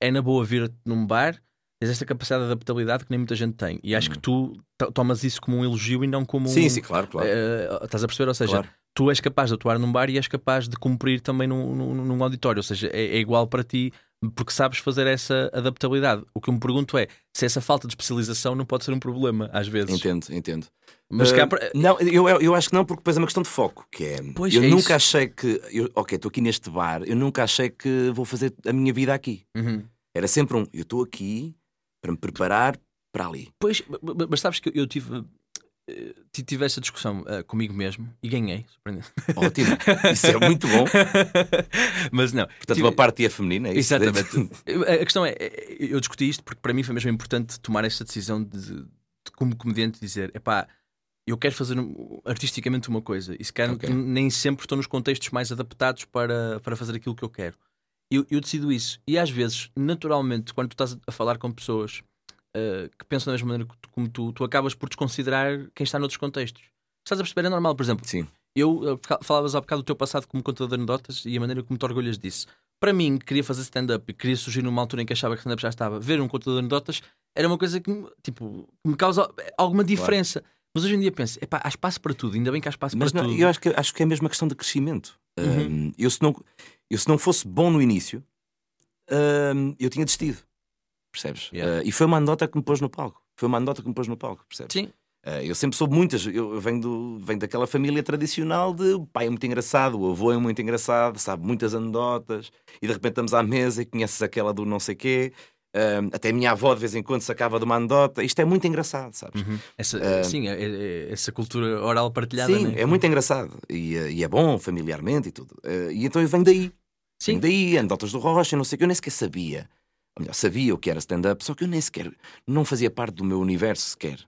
é na boa vir num bar, tens esta capacidade de adaptabilidade que nem muita gente tem. E acho hum. que tu tomas isso como um elogio e não como sim, um. Sim, claro, claro. Uh, estás a perceber? Ou seja, claro. Tu és capaz de atuar num bar e és capaz de cumprir também num, num, num auditório. Ou seja, é, é igual para ti porque sabes fazer essa adaptabilidade. O que eu me pergunto é se essa falta de especialização não pode ser um problema, às vezes. Entendo, entendo. Mas uh, cá... Não, eu, eu acho que não, porque depois é uma questão de foco. Que é, pois eu é nunca isso. achei que. Eu, ok, estou aqui neste bar, eu nunca achei que vou fazer a minha vida aqui. Uhum. Era sempre um. Eu estou aqui para me preparar para ali. Pois, mas sabes que eu tive tive essa discussão uh, comigo mesmo e ganhei, Ótimo, isso é muito bom. Mas não. Portanto, tive... uma parte é feminina, é isso? Exatamente. a questão é, eu discuti isto porque para mim foi mesmo importante tomar esta decisão de, de como comediante, dizer: epá, eu quero fazer artisticamente uma coisa e se calhar okay. nem sempre estou nos contextos mais adaptados para, para fazer aquilo que eu quero. Eu, eu decido isso. E às vezes, naturalmente, quando tu estás a falar com pessoas uh, que pensam da mesma maneira como tu, tu acabas por desconsiderar quem está noutros contextos. Estás a perceber? É normal, por exemplo. Sim. Eu uh, falavas há bocado do teu passado como contador de anedotas e a maneira como te orgulhas disso. Para mim, que queria fazer stand-up e queria surgir numa altura em que achava que stand-up já estava, ver um contador de anedotas era uma coisa que tipo, me causa alguma diferença. Claro. Mas hoje em dia penso, epá, há espaço para tudo, ainda bem que há espaço Mas para não, tudo. Eu acho que, acho que é a mesma questão de crescimento. Uhum. Um, eu, se não, eu se não fosse bom no início, um, eu tinha desistido percebes? Yeah. Uh, e foi uma anedota que me pôs no palco. Foi uma anedota que me pôs no palco, percebes? Sim. Uh, eu sempre soube muitas, eu venho, do, venho daquela família tradicional de o pai é muito engraçado, o avô é muito engraçado, sabe muitas anedotas, e de repente estamos à mesa e conheces aquela do não sei quê. Uh, até a minha avó de vez em quando sacava de uma anedota. Isto é muito engraçado, sabes? Uhum. Essa, uh, sim, é, é, essa cultura oral partilhada. Sim, né? é muito engraçado e, e, é bom familiarmente e tudo. Uh, e então eu venho daí. Sim. Venho daí, anedotas do Rocha, não sei o que, eu nem sequer sabia melhor, sabia o que era stand-up, só que eu nem sequer, não fazia parte do meu universo sequer.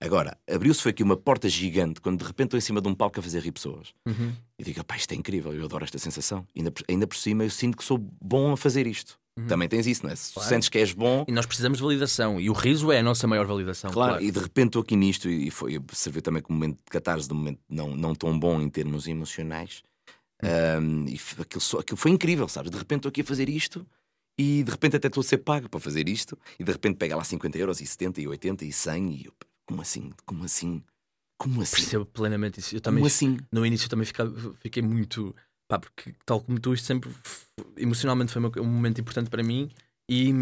Agora, abriu-se foi aqui uma porta gigante quando de repente estou em cima de um palco a fazer rir pessoas. Uhum. E digo, pá, isto é incrível, eu adoro esta sensação. Ainda, ainda por cima eu sinto que sou bom a fazer isto. Uhum. Também tens isso, não é? Se claro. sentes que és bom. E nós precisamos de validação. E o riso é a nossa maior validação. Claro, claro. e de repente estou aqui nisto e foi, serviu também como momento de catarse, de um momento não, não tão bom em termos emocionais. Um, e aquilo, aquilo foi incrível, sabes? De repente estou aqui a fazer isto e de repente até estou a ser pago para fazer isto e de repente pega lá 50 euros e 70 e 80 e 100 e eu, como assim? Como assim? Como assim? Percebo plenamente isso. Eu também, como assim? No início também fiquei, fiquei muito. Pá, porque tal como tu, isto sempre emocionalmente foi um momento importante para mim e,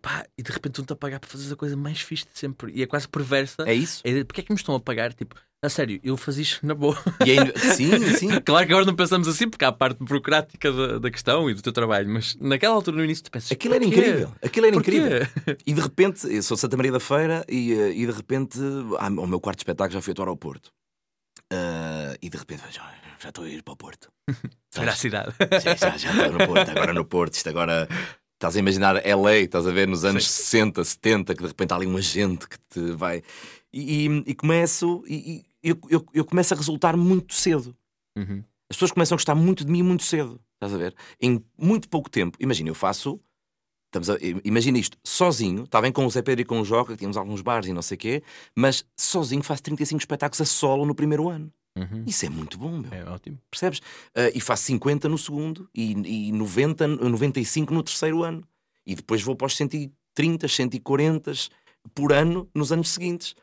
pá, e de repente estão-te a pagar para fazer a coisa mais fixe de sempre. E é quase perversa. É isso? É, porque é que me estão a pagar? Tipo, a sério, eu fazia isto na boa. Ainda... Sim, sim. claro que agora não pensamos assim, porque há a parte burocrática da, da questão e do teu trabalho, mas naquela altura, no início, tu pensas. Aquilo era incrível. Aquilo era incrível. E de repente, eu sou de Santa Maria da Feira e, eh, e de repente, ah, o meu quarto espetáculo já foi atuar ao Porto. Uh, e de repente, já, já estou a ir para o Porto. Para a cidade. Já, já, já estou no Porto, agora no Porto. Isto agora Estás a imaginar LA, estás a ver nos anos Sim. 60, 70, que de repente há ali um agente que te vai. E, e, e começo, e eu, eu, eu, começo a resultar muito cedo. Uhum. As pessoas começam a gostar muito de mim muito cedo. Estás a ver? Em muito pouco tempo. Imagina, eu faço. Estamos a, imagina isto, sozinho, está bem com o Zé Pedro e com o Joca, tínhamos alguns bares e não sei o quê, mas sozinho faço 35 espetáculos a solo no primeiro ano. Uhum. Isso é muito bom, meu. É ótimo. Percebes? Uh, e faço 50 no segundo e, e 90, 95 no terceiro ano. E depois vou para os 130, 140 por ano nos anos seguintes.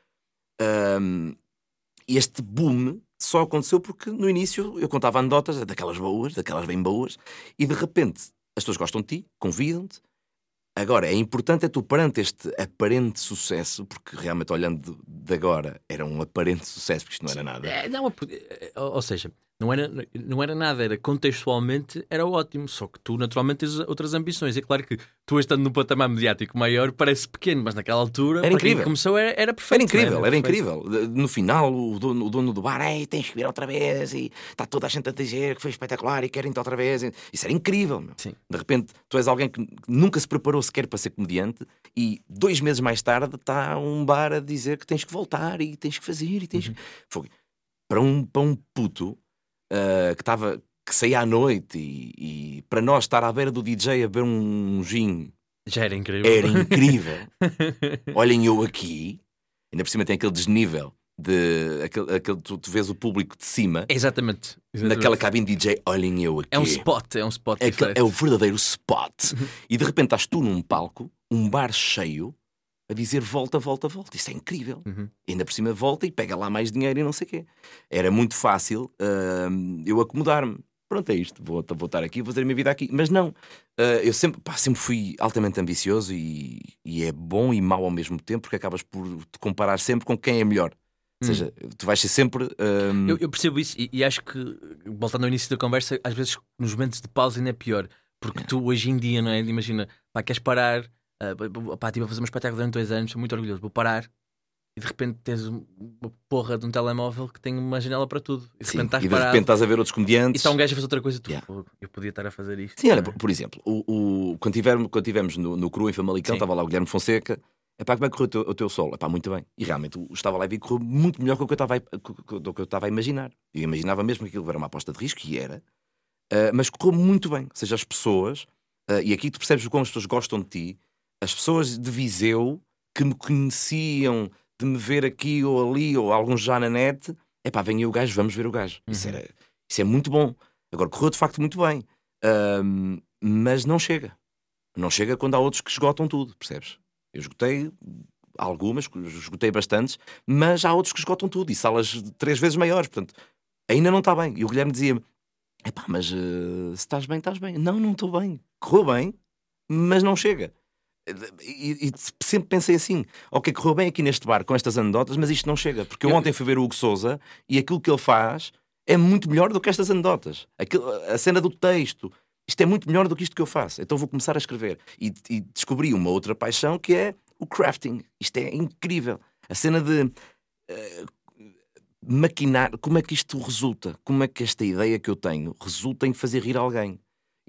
Um, este boom só aconteceu porque no início eu contava anedotas daquelas boas, daquelas bem boas, e de repente as pessoas gostam de ti, convidam-te, Agora, é importante é tu, perante este aparente sucesso, porque realmente olhando de agora era um aparente sucesso, porque isto não era nada. É, não, é, ou seja, não era, não era nada, era contextualmente era ótimo, só que tu naturalmente tens outras ambições. É claro que tu estando num patamar mediático maior parece pequeno, mas naquela altura, era incrível. começou era, era perfeito. Era incrível, era, era incrível. No final, o dono, o dono do bar, Ei, tens que vir outra vez e está toda a gente a dizer que foi espetacular e querem-te outra vez. Isso era incrível, meu. Sim. De repente, tu és alguém que nunca se preparou sequer para ser comediante e dois meses mais tarde está um bar a dizer que tens que voltar e tens que fazer e tens uhum. que. Para um, para um puto uh, que estava que saía à noite e, e, para nós estar à beira do DJ a ver um gin já era incrível. Era incrível. Olhem eu aqui, ainda por cima tem aquele desnível de aquele, aquele tu, tu vês o público de cima. Exatamente. exatamente. Naquela cabine DJ, olhem eu aqui. É um spot, é um spot. É, é o verdadeiro spot. e de repente estás tu num palco, um bar cheio, a dizer volta, volta, volta. Isso é incrível. Uhum. Ainda por cima volta e pega lá mais dinheiro e não sei o quê. Era muito fácil uh, eu acomodar-me. Pronto, é isto. Vou, vou estar aqui, vou fazer a minha vida aqui. Mas não. Uh, eu sempre, pá, sempre fui altamente ambicioso e, e, é bom e mau ao mesmo tempo porque acabas por te comparar sempre com quem é melhor. Ou hum. seja, tu vais ser sempre. Uh... Eu, eu, percebo isso e, e, acho que, voltando ao início da conversa, às vezes nos momentos de pausa ainda é pior. Porque é. tu hoje em dia, não é? Imagina, pá, queres parar Uh, pá, estive a fazer um espetáculo durante dois anos, muito orgulhoso. Vou parar e de repente tens uma porra de um telemóvel que tem uma janela para tudo. E de, Sim, repente, estás e de repente estás a ver outros comediantes. E está um gajo a fazer outra coisa. Tu, yeah. Eu podia estar a fazer isto. Sim, olha, por, por, exemplo, o, o, quando, tivemos, quando tivemos no, no Cru em Famalicão, estava lá o Guilherme Fonseca. Epá, como é que correu o teu, o teu solo? Epá, muito bem. E realmente o estava lá e correu muito melhor do que eu estava a, do que eu estava a imaginar. Eu imaginava mesmo que aquilo era uma aposta de risco, e era. Uh, mas correu muito bem. Ou seja, as pessoas, uh, e aqui tu percebes como as pessoas gostam de ti, as pessoas de Viseu que me conheciam de me ver aqui ou ali, ou alguns já na net, é pá, vem aí o gajo, vamos ver o gajo. Uhum. Isso, era, isso é muito bom. Agora, correu de facto muito bem. Um, mas não chega. Não chega quando há outros que esgotam tudo, percebes? Eu esgotei algumas, esgotei bastantes, mas há outros que esgotam tudo e salas três vezes maiores. Portanto, ainda não está bem. E o Guilherme dizia-me: é pá, mas uh, se estás bem, estás bem. Não, não estou bem. Correu bem, mas não chega. E, e, sempre pensei assim: ok, correu bem aqui neste bar com estas anedotas, mas isto não chega. Porque eu, ontem fui ver o Hugo Souza e aquilo que ele faz é muito melhor do que estas anedotas. Aquilo, a cena do texto, isto é muito melhor do que isto que eu faço. Então vou começar a escrever. E, e descobri uma outra paixão que é o crafting. Isto é incrível. A cena de uh, maquinar. Como é que isto resulta? Como é que esta ideia que eu tenho resulta em fazer rir alguém?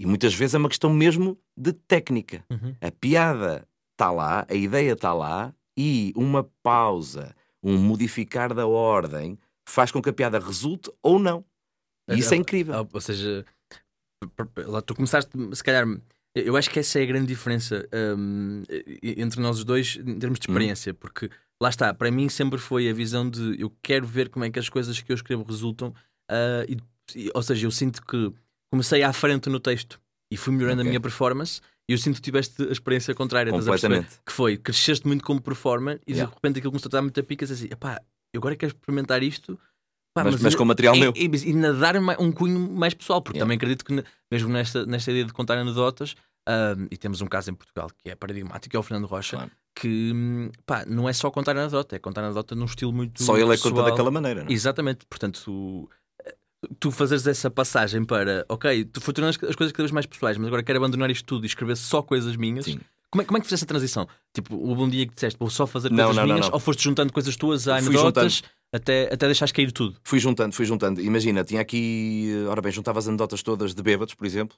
E muitas vezes é uma questão mesmo de técnica. Uhum. A piada está lá, a ideia está lá, e uma pausa, um modificar da ordem, faz com que a piada resulte ou não. E isso é incrível. Ou seja, tu começaste, se calhar, Eu acho que essa é a grande diferença um, entre nós os dois em termos de experiência, porque lá está, para mim sempre foi a visão de eu quero ver como é que as coisas que eu escrevo resultam, uh, e, e, ou seja, eu sinto que comecei à frente no texto e fui melhorando Ok. a minha performance. E eu sinto que tiveste a experiência contrária, estás? Completamente. que foi cresceste muito como performer e Yeah. de repente aquilo começou a dar muita picas assim, epá, eu agora quero experimentar isto, pá, Mas- mas eu- com material e, meu. E, e nadar ma- um cunho mais pessoal, porque Yeah. também acredito que, mesmo nesta, nesta ideia de contar anedotas, ahm, e temos um caso em Portugal que é paradigmático, é o Fernando Rocha, Claro. que pá, não é só contar anedota, é contar anedota num estilo muito. Só ele é que pessoal. conta daquela maneira, não é? Exatamente, portanto, tu fazeres essa passagem para, ok, tu foi tornando as as coisas cada vez mais pessoais, mas agora quero abandonar isto tudo e escrever só coisas minhas. Sim. Como é, como é que fizeste a transição? Tipo, houve um dia que disseste, vou só fazer Não, coisas não, minhas, não. ou foste juntando coisas tuas a anedotas até, até deixares cair tudo? Fui juntando, fui juntando. Imagina, tinha aqui, ora bem, juntava as anedotas todas de bêbados, por exemplo,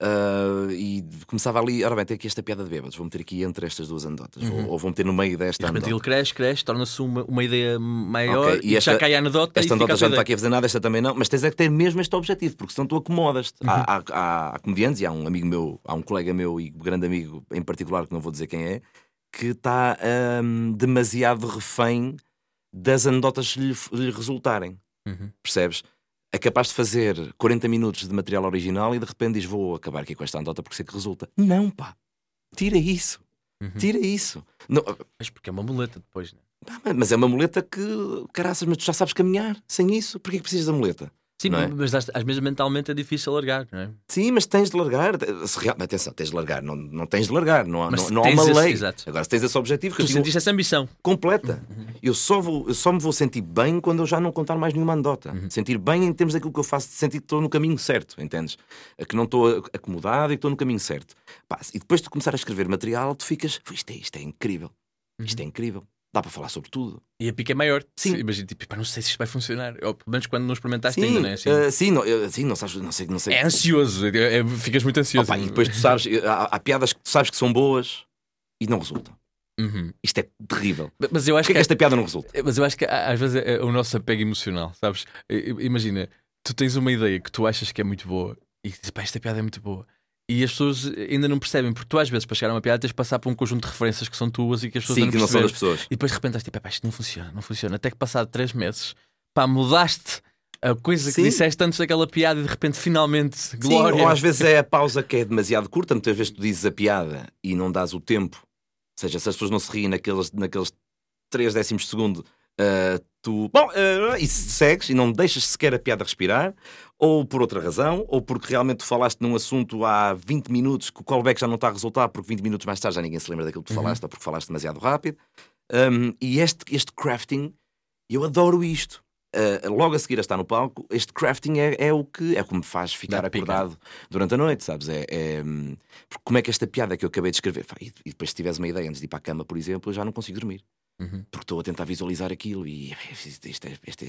ah, e começava ali, ora bem, tem aqui esta piada de bêbados, vou meter aqui entre estas duas anedotas, ou, ou vou meter no meio E desta anedota. ele cresce, cresce, torna-se uma, uma ideia maior Ok, e, e esta- já cai a anedota Esta e anedota já não está aqui a fazer nada, esta também não, mas tens é que ter mesmo este objetivo, porque senão tu acomodas-te. Há, há, há- há comediantes, e há um amigo meu, há um colega meu e grande amigo em particular, que não vou dizer quem é, que está hum, demasiado refém das anedotas lhe, lhe resultarem. Uhum. percebes? É capaz de fazer 40 minutos de material original e de repente diz: Vou acabar aqui com esta anedota porque sei que resulta. Não, pá, tira isso, Uhum. tira isso. Não, Mas porque é uma muleta depois, né? mas é uma muleta que, caraças, mas tu já sabes caminhar sem isso. Porquê que precisas da muleta? Sim, é? mas às, vezes mentalmente é difícil largar, não é? Sim, mas tens de largar. Se real- Atenção, tens de largar, não, não tens de largar, não, há- não, não há uma esse- lei. exato. Agora, se tens esse objetivo, que Tu eu digo, sentiste essa ambição. completa. Uhum. Eu só, vou, eu só me vou sentir bem quando eu já não contar mais nenhuma anedota. Uhum. Sentir bem em termos daquilo que eu faço, de sentir que estou no caminho certo, entendes? Que não estou acomodado e que estou no caminho certo. Pá, e depois de começar a escrever material, tu ficas, "Ui, isto é, isto é incrível, isto Uhum. é incrível. Dá para falar sobre tudo. E a pica é maior. Sim. Imagina, tipo, pá, não sei se isto vai funcionar. Ou pelo menos quando não experimentaste Sim, ainda, não é? Assim, eh, sim, não, eh, sim, não sabes, não sei, não sei. é ansioso, é- é- ficas muito ansioso. E depois tu sabes, eh, há, há piadas que tu sabes que são boas e não resultam. Uhum. Isto é terrível. Mas eu acho Porquê que, que esta piada não resulta? mas eu acho que às vezes é é o nosso apego emocional, sabes? Imagina, tu tens uma ideia que tu achas que é muito boa e dizes, pá, esta piada é muito boa. E as pessoas ainda não percebem, porque tu às vezes para chegar a uma piada tens de passar por um conjunto de referências que são tuas e que as pessoas Sim, ainda que não são das pessoas. E depois de repente estás tipo, "Epá, isto não funciona, não funciona. Até que passado três meses, pá, mudaste a coisa que Sim. disseste antes daquela piada e de repente finalmente, Sim, glória. ou às vezes é a pausa que é demasiado curta, muitas vezes tu dizes a piada e não dás o tempo. Ou seja, se as pessoas não se riem naqueles, naqueles 3 décimos de segundo, ah, tu. Bom, ah, e segues e não deixas sequer a piada respirar, ou por outra razão, ou porque realmente tu falaste num assunto há 20 minutos que o callback já não está a resultar, porque 20 minutos mais tarde já ninguém se lembra daquilo que tu Uhum. falaste, ou porque falaste demasiado rápido. Um, e este, este crafting, eu adoro isto. Uh, logo a seguir a estar no palco, este crafting é, é o que é o que me faz ficar Dá pica. acordado durante a noite, sabes? É, é, hum, porque como é que esta piada que eu acabei de escrever, e, e depois se tiveres uma ideia antes de ir para a cama, por exemplo, eu já não consigo dormir. Uhum. Porque estou a tentar visualizar aquilo e isto, isto, é- isto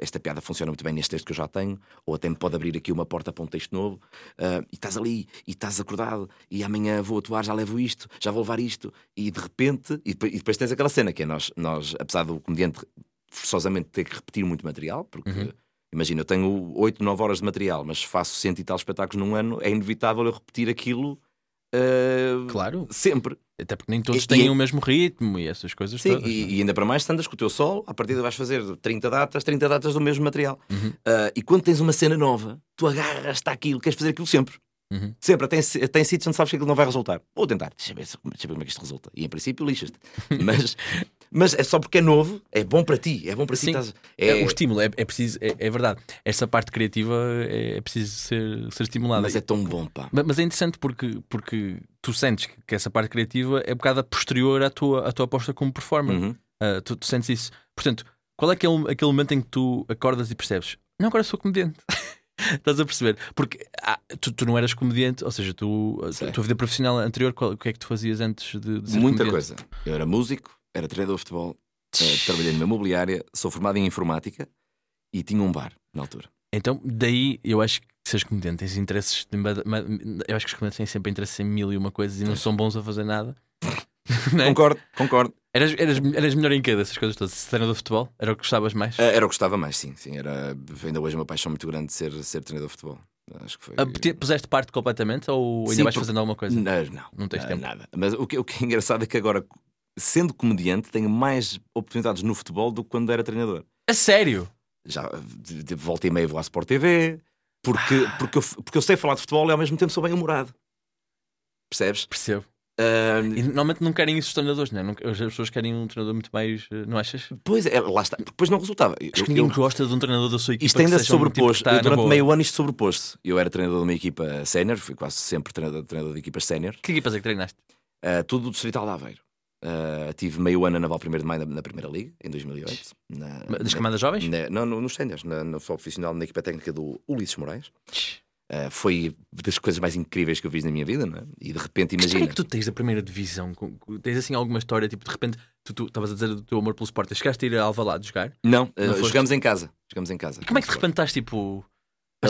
esta piada funciona muito bem neste texto que eu já tenho, ou até me pode abrir aqui uma porta para um texto novo, ah, e estás ali, e estás acordado, e amanhã vou atuar, já levo isto, já vou levar isto, e de repente, e depois, e depois tens aquela cena que é nós, nós, apesar do comediante forçosamente ter que repetir muito material, porque Uhum. imagina, eu tenho 8, 9 horas de material, mas faço cento e tal espetáculos num ano, é inevitável eu repetir aquilo ah, Claro, sempre. até porque nem todos E- têm e- o mesmo ritmo e essas coisas Sim, todas. e, é? e ainda para mais, se andas com o teu solo, a partir de vais fazer 30 datas, 30 datas do mesmo material. Uhum. Ah, e quando tens uma cena nova, tu agarras-te àquilo, queres fazer aquilo sempre. Uhum. Sempre, até, em- até em sítios onde sabes que aquilo não vai resultar. Vou tentar, deixa eu ver, deixa eu ver como é que isto resulta. E em princípio lixas-te. Mas, mas é só porque é novo, é bom para ti, é bom para ti. Sim. estás- É, é, O estímulo é, é preciso, é, é verdade. Essa parte criativa é, é preciso ser, ser estimulada. mas é tão bom, pá. Ma- Mas é interessante porque, porque tu sentes que, essa parte criativa é um bocado posterior à tua, à tua aposta como performer. Uhum. Ah, tu, tu sentes isso. Portanto, qual é aquele, aquele momento em que tu acordas e percebes? Não, agora sou comediante. Estás a perceber? Porque ah, tu, tu não eras comediante, ou seja, tu, a tua vida profissional anterior, qual- o que é que tu fazias antes de, de ser Muita comediante? coisa. Eu era músico, era treinador de futebol, eh, trabalhei numa imobiliária, sou formado em informática e tinha um bar na altura. Então, daí eu acho que seres comediante tens interesses. Eu acho que os comediantes têm sempre interesses em mil e uma coisas e não são bons a fazer nada. É? Concordo, concordo. Eras, eras, eras melhor em quê dessas coisas todas? Se treinador de futebol? Era o que gostavas mais? Eh, Era o que gostava mais, sim. sim era, ainda hoje é uma paixão muito grande de ser, ser treinador de futebol. Acho que foi. Te- Puseste parte completamente ou ainda Sim, vais por- fazendo alguma coisa? Não, não, Não tens tempo. Nada. Mas o que, o que é engraçado é que agora, sendo comediante, tenho mais oportunidades no futebol do que quando era treinador. A sério? Já de, de volta e meia vou à Sport TV, porque, porque, eu, porque eu sei falar de futebol e ao mesmo tempo sou bem humorado. Percebes? Percebo. Ah, E normalmente não querem isso os treinadores, não é? As pessoas querem um treinador muito mais. eh, Não achas? pois é, lá está. Depois não resultava. Eu- Acho que ninguém eu- gosta de um treinador da sua equipa. Isto ainda seja um tipo durante meio ano isto sobrepôs-se. Eu era treinador de uma equipa sénior, fui quase sempre treinador, treinador de equipas sénior. Que equipas é que treinaste? Uh, tudo do Distrital de Aveiro. Uh, tive meio ano a Naval 1 de Maio na, na Primeira Liga, em 2008. Na, Das na- camadas jovens? na- não, no- nos séniores, na, no futebol profissional, na equipa técnica do Ulisses Moraes. Uh, foi das coisas mais incríveis que eu fiz na minha vida, não é? E de repente, Que imagina. é que tu tens da primeira divisão? Tens assim alguma história? Tipo, de repente, tu estavas a dizer do teu amor pelo Sport. Chegaste a ir a Alvalade jogar? Não, uh, Não foste? jogamos em casa. Jogamos em casa. E como é que de repente estás tipo.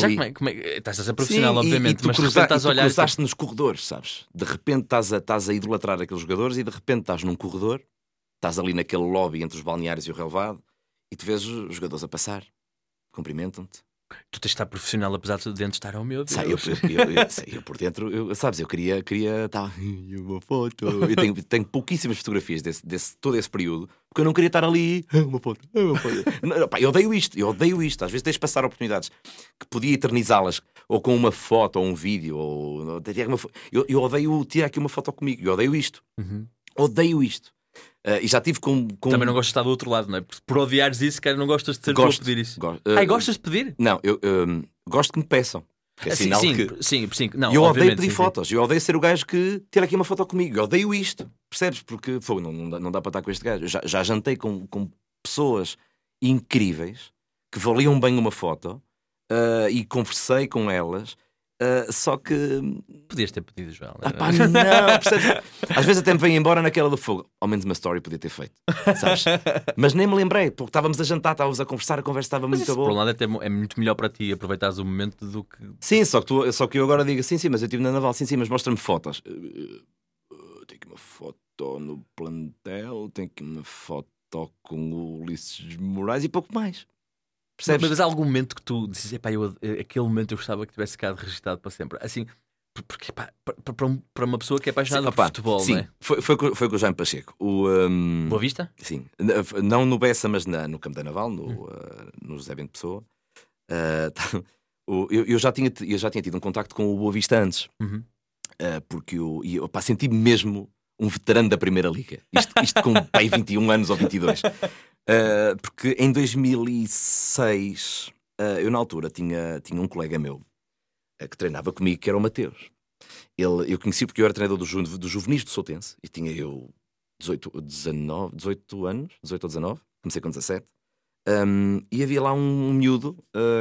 Já como é, como é, estás a ser profissional, Sim, e- obviamente, e tu mas de cruza- repente estás e tu a olhar. e cruzaste nos corredores, sabes? De repente estás a, estás a idolatrar aqueles jogadores e de repente estás num corredor, estás ali naquele lobby entre os balneários e o relevado e tu vês os jogadores a passar, cumprimentam-te. Tu tens de estar profissional apesar de dentro estar ao meu Deus. Sai, eu, eu, eu, sei, eu por dentro, eu, sabes, eu queria, queria tá, uma foto. Eu tenho, tenho pouquíssimas fotografias desse, desse, todo esse período, porque eu não queria estar ali, "Ah, uma foto, uma foto. Não, pá, eu odeio isto, eu odeio isto. Às vezes tens de passar oportunidades que podia eternizá-las, ou com uma foto, ou um vídeo, ou eu, eu odeio tirar aqui uma foto comigo, eu odeio isto, Uhum. odeio isto. Ah, e já tive com. com... Também não gostas de estar do outro lado, não é? Porque por odiares isso, cara, não gostas de ser Gosto, tu a pedir isso. Gosto, Ai, ah, gostas de pedir? Não, eu ah, gosto que me peçam. Que é Ah, sim, sim, que. sim, sim, não, eu odeio pedir sim, fotos, eu odeio ser o gajo que tira aqui uma foto comigo, eu odeio isto, percebes? Porque fogo, não, não, dá, não dá para estar com este gajo. Eu já, já jantei com, com pessoas incríveis que valiam bem uma foto e conversei com elas, ah, só que Podias ter pedido, Joel. ah, pá, não, percebes? Às vezes até me vem embora naquela do fogo. Ao menos uma story podia ter feito, sabes? Mas nem me lembrei, porque estávamos a jantar, estávamos a conversar, a conversa estava Mas muito isso, por um boa. lado, até é muito melhor para ti aproveitares o momento do que. Sim, só que, tu, só que eu agora digo sim, sim, mas eu estive na Naval, sim, sim, mas mostra-me fotos. Uh, uh, Tem aqui uma foto no plantel, tem aqui uma foto com o Ulisses Moraes e pouco mais. Percebes? Mas há algum momento que tu dizes, epá, eu, aquele momento eu gostava que tivesse ficado registado para sempre. Assim, por- porque pá, para, um- uma pessoa que é apaixonada Sim, por futebol, sim, é? foi, foi, com- foi com o Jaime Pacheco. O, um, Boa Vista? Sim, não no Bessa, mas na- no Campo da Naval, no, Hum. uh, no José Bento Pessoa. Uh, tá- o- eu, eu já tinha, eu já tinha tido um contacto com o Boa Vista antes, Uhum. uh, porque eu, eu senti-me mesmo um veterano da Primeira Liga. Isto, isto com pai, 21 anos ou 22. Uh, porque em 2006, uh, eu na altura tinha, tinha um colega meu uh, que treinava comigo, que era o Mateus. Ele, eu conheci porque eu era treinador do, ju, do Juvenis do Soutense e tinha eu 18, 19, 18 anos, 18 ou 19, comecei com 17. Um, e havia lá um miúdo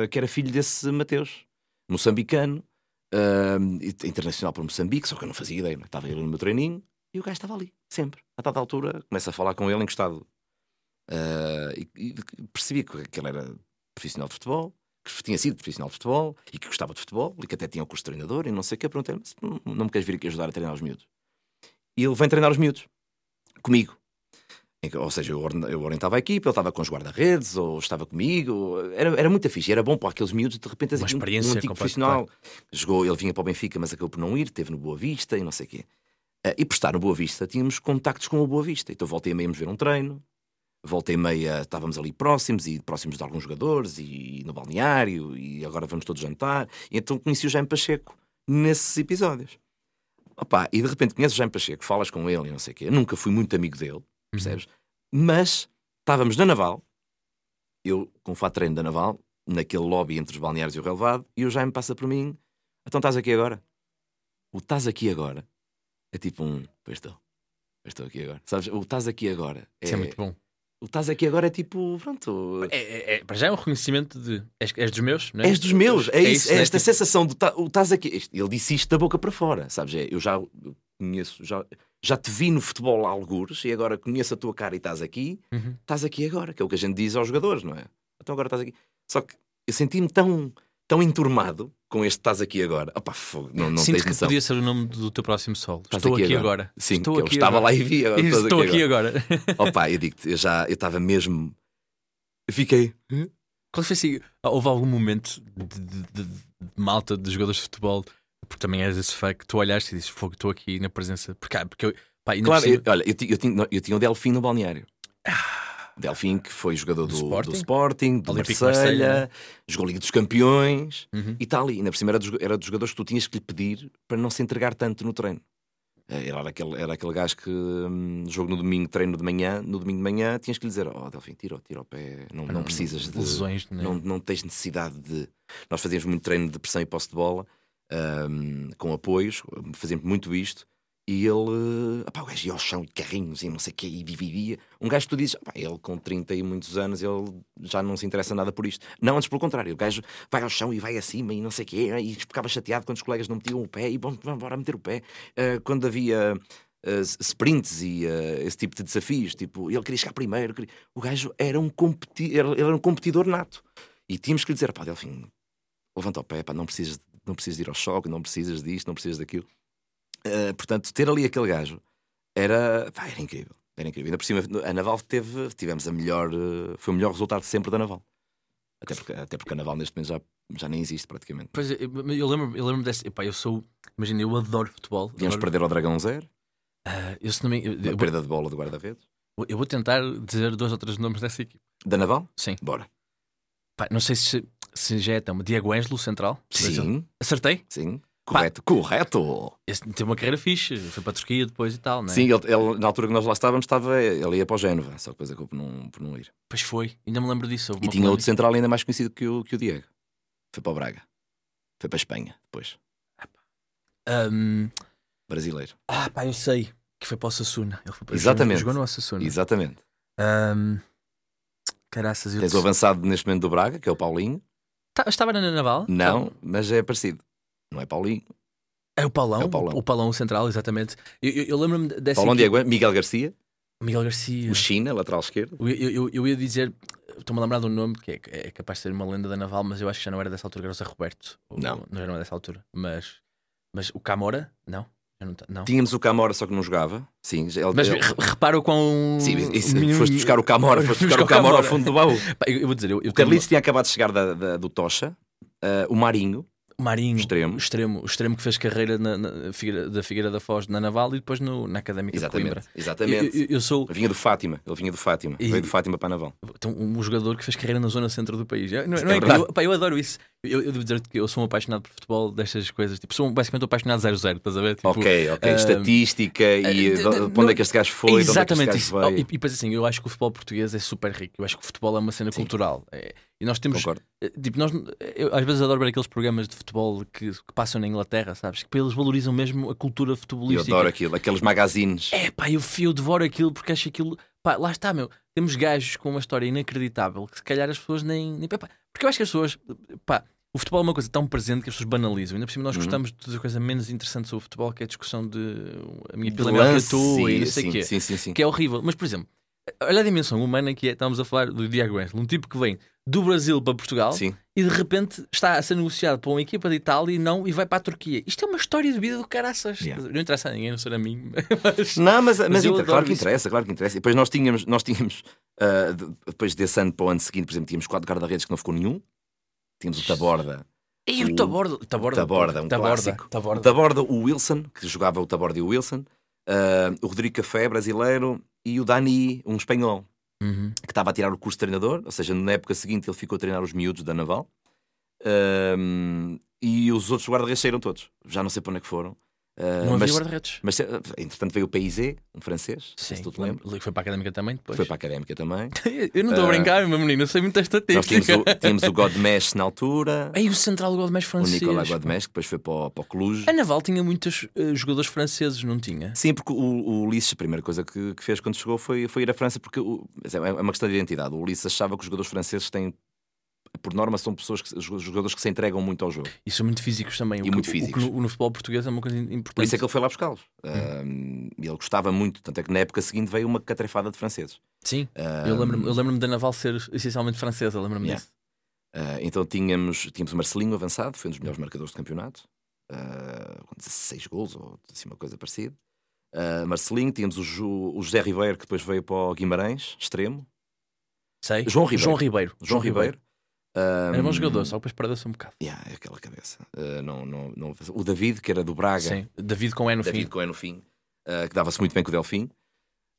que era filho desse Mateus, moçambicano, internacional para Moçambique, só que eu não fazia ideia, é? estava ele no meu treininho e o gajo estava ali, sempre. A dada altura, começo a falar com ele encostado. Uh, e, e percebi que que ele era profissional de futebol, que tinha sido profissional de futebol e que gostava de futebol e que até tinha o curso de treinador e não sei o que. Perguntei-lhe, não, me queres vir aqui ajudar a treinar os miúdos? E ele vem treinar os miúdos comigo. Ou seja, eu orientava a equipa, ele estava com os guarda-redes, ou estava comigo. Era, era muito fixe, era bom para aqueles miúdos. De repente, Uma assim, um- experiência um antigo completa, profissional. Jogou, ele vinha para o Benfica, mas acabou por não ir, teve no Boa Vista e não sei o quê. Ah, e por estar no Boa Vista, tínhamos contactos com o Boa Vista. Então voltei a meia ver um treino, voltei e meia, estávamos ali próximos e próximos de alguns jogadores e no balneário e agora vamos todos jantar. E então conheci o Jaime Pacheco nesses episódios. Opa, e de repente conheces o Jaime Pacheco, falas com ele e não sei o quê. Eu nunca fui muito amigo dele, percebes? Mas estávamos na Naval, eu com o fato de treino da Naval, naquele lobby entre os balneários e o relevado, e o Jaime passa por mim, então estás aqui agora? O estás aqui agora é tipo um, pois estou, pois estou aqui agora. Sabes, o estás aqui agora é, Isso é muito bom. O estás aqui agora é tipo, pronto, É, é, é- para já é um reconhecimento de. És, és dos meus, não é? És dos meus, é, isso, é né? esta Tipo, sensação de tá- o estás aqui. Ele disse isto da boca para fora, sabes? É, eu já eu conheço, já, já te vi no futebol há algures e agora conheço a tua cara e estás aqui, Uhum. estás aqui agora, que é o que a gente diz aos jogadores, não é? Então agora estás aqui. Só que eu senti-me tão, tão enturmado com este estás aqui agora. Opá, fogo, não, não Sinto tens que noção. podia ser o nome do teu próximo solo. Estás Estou aqui aqui, agora. agora. Sim, estou que eu aqui estava agora. lá e vi. agora estás Estou aqui aqui agora. Opa, eu digo-te, eu já eu estava mesmo. Fiquei. "Hã? Qual foi assim? Houve algum momento de, de- de- de malta de jogadores de futebol, porque também és esse fã, que tu olhaste e dizes, fogo, estou aqui na presença. Porque, ah, porque eu, pá, Claro, eu- olha, eu, eu tinha, eu tinha o Delfim no balneário. Delfim, que foi jogador do, Do do Sporting? Sporting, do, Marselha, Marselha, jogou Liga dos Campeões Uhum. e tal. E ainda por cima era dos, era dos jogadores que tu tinhas que lhe pedir para não se entregar tanto no treino. Eh, Era aquele, era aquele gajo que hum, jogo no domingo, treino de manhã, no domingo de manhã tinhas que lhe dizer: Oh, Delfim, tira, tira o pé, não, não precisas de. lesões, né? Não, não tens necessidade de. Nós fazíamos muito treino de pressão e posse de bola, hum, com apoios, fazíamos muito isto. E ele, opá, o gajo ia ao chão e carrinhos e não sei o que, e dividia. Um gajo que tu dizes, ele com 30 e muitos anos, ele já não se interessa nada por isto. Não, antes pelo contrário, o gajo vai ao chão e vai acima e não sei o quê, e ficava chateado quando os colegas não metiam o pé e vamos embora meter o pé. Ah, quando havia ah, sprints e ah, esse tipo de desafios, tipo, ele queria chegar primeiro. queria- O gajo era um, competi... ele era um competidor nato. E tínhamos que lhe dizer, pá, Delfim, levanta o pé, pá, não precisas, não precisas de ir ao choque, não precisas disto, não precisas daquilo. Uh, portanto, ter ali aquele gajo era, pá, era incrível. Era incrível. Ainda por cima, a Naval teve, tivemos a melhor, uh, foi o melhor resultado sempre da Naval. Até porque, até porque a Naval neste momento já, já nem existe praticamente. Pois é, eu, eu lembro, eu lembro dessa. Epá, eu sou. Imagina, eu adoro futebol. Viemos adoro- perder ao Dragão Zero, Ah, eu, se não me- eu- eu vou, perda de bola do guarda-redes. eu vou tentar dizer dois ou três nomes dessa equipe. Da Naval? Sim. Bora. Pá, não sei se, se já é tão. Diego Ângelo, central. Sim, Acertei? sim. Correto, correto. Esse teve uma carreira fixe. Foi para a Turquia depois e tal, não é? Sim, ele, ele, na altura que nós lá estávamos, estava, ele ia para o Génova, só que depois acabou por não, por não ir. Pois foi. Ainda me lembro disso. E tinha outro central ainda mais conhecido que o, que o Diego. Foi para o Braga. Foi para a Espanha, depois. Ahm, Brasileiro. ah, pá, eu sei. Que foi para o Sassuna. Ele foi para Exatamente. Jogou no Sassuna. Exatamente. Ahm, caraças, eu Tens o avançado neste momento do Braga, que é o Paulinho. Ta- Estava na Naval? Não, mas é parecido. Não é Paulinho. É o Paulão, É o Paulão. o Paulão central, exatamente. Eu, eu- eu lembro-me dessa. Paulão equipe- Diego, Miguel Garcia, Miguel Garcia. o China, lateral esquerdo. Eu, eu, eu- ia dizer, estou-me a lembrar de um nome que é, é capaz de ser uma lenda da Naval, mas eu acho que já não era dessa altura, que era o Zé Roberto. Ou- Não. Não era dessa altura. Mas, mas o Camora, não. Não, tá- não. Tínhamos o Camora, só que não jogava. Sim, ele, Mas ele- re- repara o quão. sim, isso, mínimo- foste buscar o Camora, foste buscar o Buscar Camora ao fundo do baú. Pá, eu, eu vou dizer, eu, eu O Carlitos tinha acabado de chegar da- da- do Tocha. Ah, o Marinho, Marinho, extremo. o extremo, extremo que fez carreira na, na Figueira- da Figueira da Foz na Naval e depois no, na Académica de exatamente. Coimbra. Eu, Exatamente. eu- eu sou Vinha do Fátima, ele vinha do Fátima. E- Veio do Fátima para a Naval. então, um jogador que fez carreira na zona centro do país. Eu- Não, não é é eu, pá, eu adoro isso. Eu, eu devo dizer que eu sou um apaixonado por futebol, destas coisas. Tipo, sou um- basicamente um apaixonado 0-0, estás a ver? Tipo, ok, ok. ah, Estatística e de- de- de- para onde é que este gajo foi, de onde é que este Exatamente gajo. Oh, veio. e, e depois assim, eu acho que o futebol português é super rico. Eu acho que o futebol é uma cena Sim. cultural. É- e nós temos. Concordo. eh, Tipo, nós, eu às vezes adoro ver aqueles programas de futebol que, que passam na Inglaterra, sabes? Que eles valorizam mesmo a cultura Eu futebolística. adoro aquilo, aqueles magazines. É pá, eu, eu devoro aquilo porque acho aquilo. Pá, lá está, meu. Temos gajos com uma história inacreditável que se calhar as pessoas nem. nem pá, porque eu acho que as pessoas. Pá, o futebol é uma coisa tão presente que as pessoas banalizam. Ainda por cima nós Uhum. gostamos de coisa menos interessante sobre o futebol, que é a discussão de a minha pila é melhor que a tua e não sei o quê. Sim, sim, sim. Que é horrível. Mas, por exemplo, olha a dimensão humana que é. Estamos a falar do Diego Ângelo, um tipo que vem do Brasil para Portugal Sim. e de repente está a ser negociado para uma equipa de Itália e não e vai para a Turquia. Isto é uma história de vida do caraças. Yeah. Não interessa a ninguém, não ser a mim. Mas... Não, mas, mas, inter- adoro claro que isso. interessa, claro que interessa. E depois nós tínhamos, nós tínhamos de- depois desse ano para o ano seguinte, por exemplo, tínhamos quatro guarda-redes que não ficou nenhum. Tínhamos o Taborda, E O- o Taborda. Taborda, Taborda, um clássico. Taborda. Taborda, o Wilson, que jogava o Taborda e o Wilson, ah, o Rodrigo Café, brasileiro, e o Dani, um espanhol, Uhum. que estava a tirar o curso de treinador, ou seja, na época seguinte ele ficou a treinar os miúdos da Naval. Ahm, e os outros guarda-redes saíram todos. Já não sei para onde é que foram. Ah, Não mas, havia guarda-redes. mas, eh, entretanto veio o PIZ, um francês, sei se tu te lembras. Foi para a académica também depois. Foi para a académica também. Eu não estou a Ah, brincar, meu menino, eu sei muita Nós tínhamos estatística. o, tínhamos o Godmesh na altura, Ei, o central do mais o francês. Nicolas Godmesh, que depois foi para o, para o Cluj. A Naval tinha muitos eh, jogadores franceses, não tinha? Sim, porque o, o Ulisses, a primeira coisa que, que fez quando chegou foi, foi ir à França, porque o- é uma questão de identidade. O Ulisses achava que os jogadores franceses têm, por norma, são pessoas que, jogadores que se entregam muito ao jogo. E são muito físicos também. E o que, muito o que físicos. no, no futebol português é uma coisa importante. Por isso é que ele foi lá buscá-los. Ah, e ele gostava muito, tanto é que na época seguinte veio uma catrefada de franceses. Sim, Ah, eu lembro-me eu lembro da Naval ser essencialmente francesa, lembro-me Yeah. disso. Ah, então tínhamos, tínhamos o Marcelinho avançado, foi um dos melhores marcadores do campeonato, ah, com 16 gols ou assim uma coisa parecida. Ah, Marcelinho, tínhamos o, Ju- o José Ribeiro, que depois veio para o Guimarães, extremo. Sei. João Ribeiro. João Ribeiro. João Ribeiro. Era bom Um, jogador, só depois perdeu-se um bocado. Yeah, é aquela cabeça. Uh, não, não, não... O David, que era do Braga, Sim. David com E no David fim. Coé no fim, uh, que dava-se muito bem com o Delfim.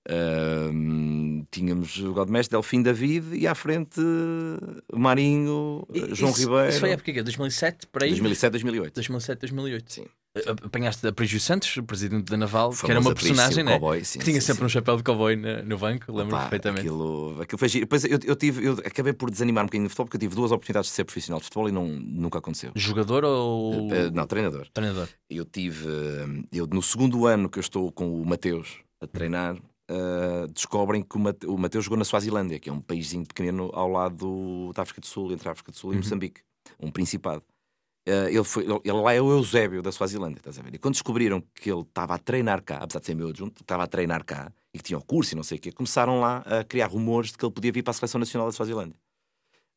Uh, tínhamos o Godmestre, Delfim, David e à frente Marinho, E- João isso, Ribeiro. Isso foi a época que 2007, para aí? 2007, 2008. 2007, 2008. Sim. A- Apanhaste a Prígio Santos, o presidente da Naval, que era uma personagem, né? cowboy, sim, que tinha sim, sempre sim. um chapéu de cowboy na- no banco, lembro Pá, perfeitamente. Aquilo, aquilo foi giro. Depois eu, eu tive, eu acabei por desanimar um bocadinho de futebol porque eu tive duas oportunidades de ser profissional de futebol e não, nunca aconteceu. Jogador ou Uh, não, treinador. treinador? Eu tive, eu, no segundo ano que eu estou com o Mateus a treinar, uh, descobrem que o Mate- o Mateus jogou na Suazilândia, que é um paísinho pequenino ao lado do- da África do Sul, entre a África do Sul e Uhum. Moçambique, um principado. Uh, ele, foi, ele, ele lá é o Eusébio da Suazilândia, estás a ver? E quando descobriram que ele estava a treinar cá, apesar de ser meu adjunto, estava a treinar cá e que tinha o curso e não sei o quê, começaram lá a criar rumores de que ele podia vir para a Seleção Nacional da Suazilândia.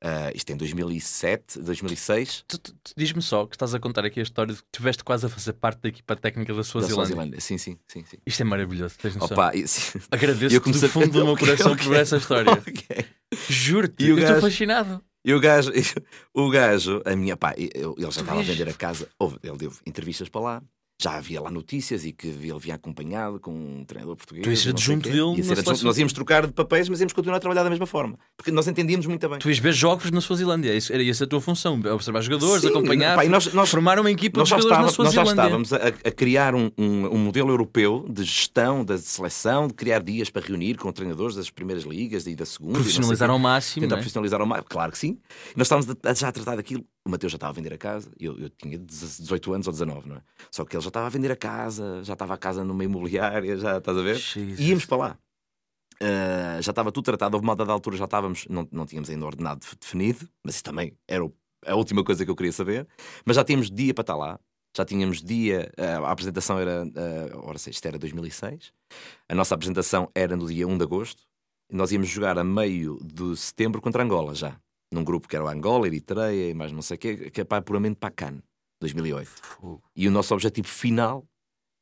Uh, isto em 2007, 2006, Tu- tu- tu Diz-me só que estás a contar aqui a história de que estiveste quase a fazer parte da equipa técnica da da Suazilândia. Suazilândia. Sim, sim, sim. sim. Isto é maravilhoso, tens noção. Opa, e- sim. Agradeço eu do fundo do meu Ok, coração ok. por essa história. Ok. Juro-te, eu estou gajo- fascinado. E o gajo, o gajo, a minha pá, ele já estava a vender a casa, houve- ele deu entrevistas para lá, já havia lá notícias e que ele vinha acompanhado com um treinador português. Tu sei adjunto dele Ia adjunto. Nós íamos trocar de papéis, mas íamos continuar a trabalhar da mesma forma, porque nós entendíamos muito bem. Tu ias ver jogos na Suazilândia, isso- era essa a tua função, observar jogadores, Sim, acompanhar, pá, nós- nós- formar uma equipa Nós de jogadores estava- nós já estávamos a, a criar um, um- um modelo europeu de gestão da seleção, de criar dias para reunir com treinadores das primeiras ligas e da segunda. Profissionalizar ao máximo. Tentar é? profissionalizar ao máximo, claro que sim. Nós estávamos a- a já a tratar daquilo. O Mateus já estava a vender a casa, eu, eu tinha 18 anos ou 19, não é? Só que ele já estava a vender a casa, já estava a casa numa imobiliária, já estás a ver? Jesus. Íamos para lá. Ah, já estava tudo tratado, houve uma dada altura, já estávamos, não, não tínhamos ainda ordenado de- definido, mas isso também era o- a última coisa que eu queria saber. Mas já tínhamos dia para estar lá, já tínhamos dia, ah, a apresentação era, ah, ora sei, isto era 2006, a nossa apresentação era no dia 1 de agosto, e nós íamos jogar a meio de setembro contra Angola já, num grupo que era o Angola, Eritreia e mais não sei o quê, que é pá, puramente para Cannes, 2008. Fogo. E o nosso objetivo final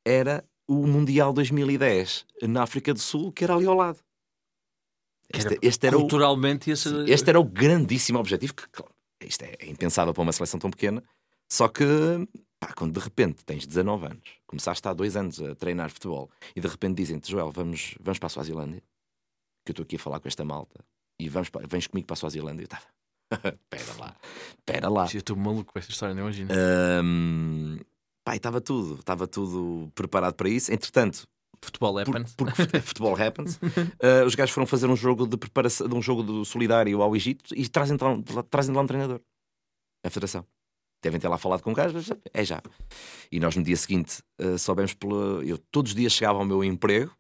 era o Mundial 2010 na África do Sul, que era ali ao lado. Este, este era, o, Culturalmente ser... este era o grandíssimo objetivo, que claro, isto é, é impensável para uma seleção tão pequena, só que pá, quando de repente tens 19 anos, começaste há dois anos a treinar futebol e de repente dizem-te, Joel, vamos, vamos para a Suazilândia, que eu estou aqui a falar com esta malta, e vamos vens comigo para a Suazilândia. Eu estava, espera lá, espera lá. Eu estou maluco com esta história, não imagino. Pá, e estava tudo, estava tudo preparado para isso. Entretanto, Futebol por- happens. porque futebol happens, uh, os gajos foram fazer um jogo de preparação, de um jogo do solidário ao Egito e trazem lá, trazem lá um treinador. A federação. Devem ter lá falado com o gajo, mas é já. E nós no dia seguinte uh, soubemos pela. Eu todos os dias chegava ao meu emprego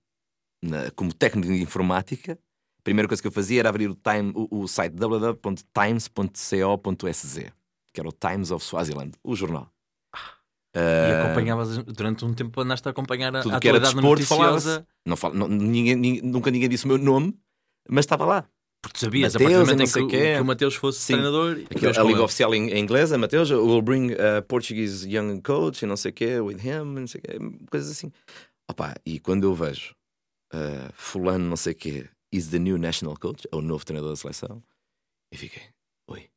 na- como técnico de informática. A primeira coisa que eu fazia era abrir o, time, o, o site www.times.co.sz, que era o Times of Swaziland, o jornal. E Uh, acompanhavas durante um tempo andaste a acompanhar a tudo que era desporto noticiosa. não falo, não- ninguém, ninguém- nunca ninguém disse o meu nome, mas estava lá. Porque sabias, Mateus, a partir do momento em sei que, que o Mateus fosse Sim. treinador, Aquilo, ias a liga ele. oficial em, em inglês, a Mateus, will bring a Portuguese young coach e não sei o quê, with him, não sei quê, coisas assim. Opa, e quando eu vejo uh, fulano não sei o quê, is the new national coach, é o novo treinador da seleção, eu fiquei, oi,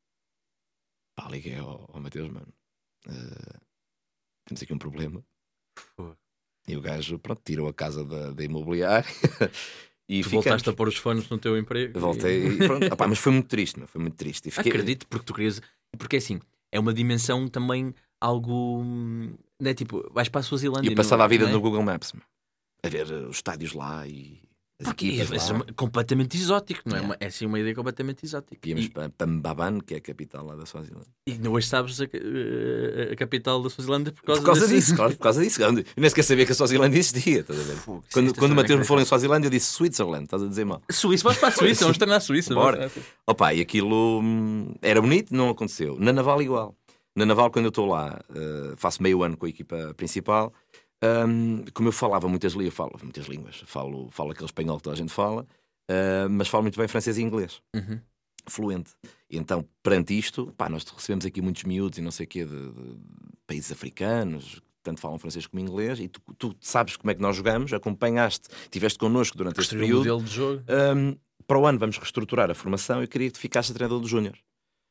pá, liguei ao, ao Mateus, mano, uh, temos aqui um problema. E o gajo, pronto, tirou a casa da, da imobiliária e Tu ficamos. voltaste a pôr os fones no teu emprego. Voltei e pronto. Opá, mas foi muito triste, meu, foi muito triste. E fiquei- Acredito, porque tu querias. Porque assim, é uma dimensão também algo. hum, Não é tipo, vais para a Suazilândia. E eu passava não- a vida é? no Google Maps, meu, a ver uh, os estádios lá e Porque é, é completamente exótico, não é? Yeah. Uma- É assim uma ideia completamente exótica. Íamos E, para, Mbaban, que é a capital lá da Suazilândia. e hoje sabes a, a- a capital da Suazilândia por causa, Por causa desse- disso, claro, por causa disso. Eu nem sequer sabia que a Suazilândia existia, estás a ver? Isso- Quando, esta quando o é me falou em Suazilândia, eu disse Switzerland, estás a dizer mal. Suíça, vamos para a Suíça, vamos treinar a Suíça. Bora. Opa, e aquilo hum, era bonito, não aconteceu. Na Naval, igual. Na Naval, quando eu estou lá, eh, faço meio ano com a equipa principal. Hum, como eu falava muitas línguas, falo muitas línguas, falo, falo aquele espanhol que toda a gente fala, eh, mas falo muito bem francês e inglês, Uhum. fluente. E então, perante isto, pá, nós recebemos aqui muitos miúdos e não sei o quê de, de países africanos, tanto falam francês como inglês, e tu, tu sabes como é que nós jogamos, acompanhaste, estiveste connosco durante este um período. modelo de jogo. Um, para o ano vamos reestruturar a formação e eu queria que tu ficasses treinador do Júnior.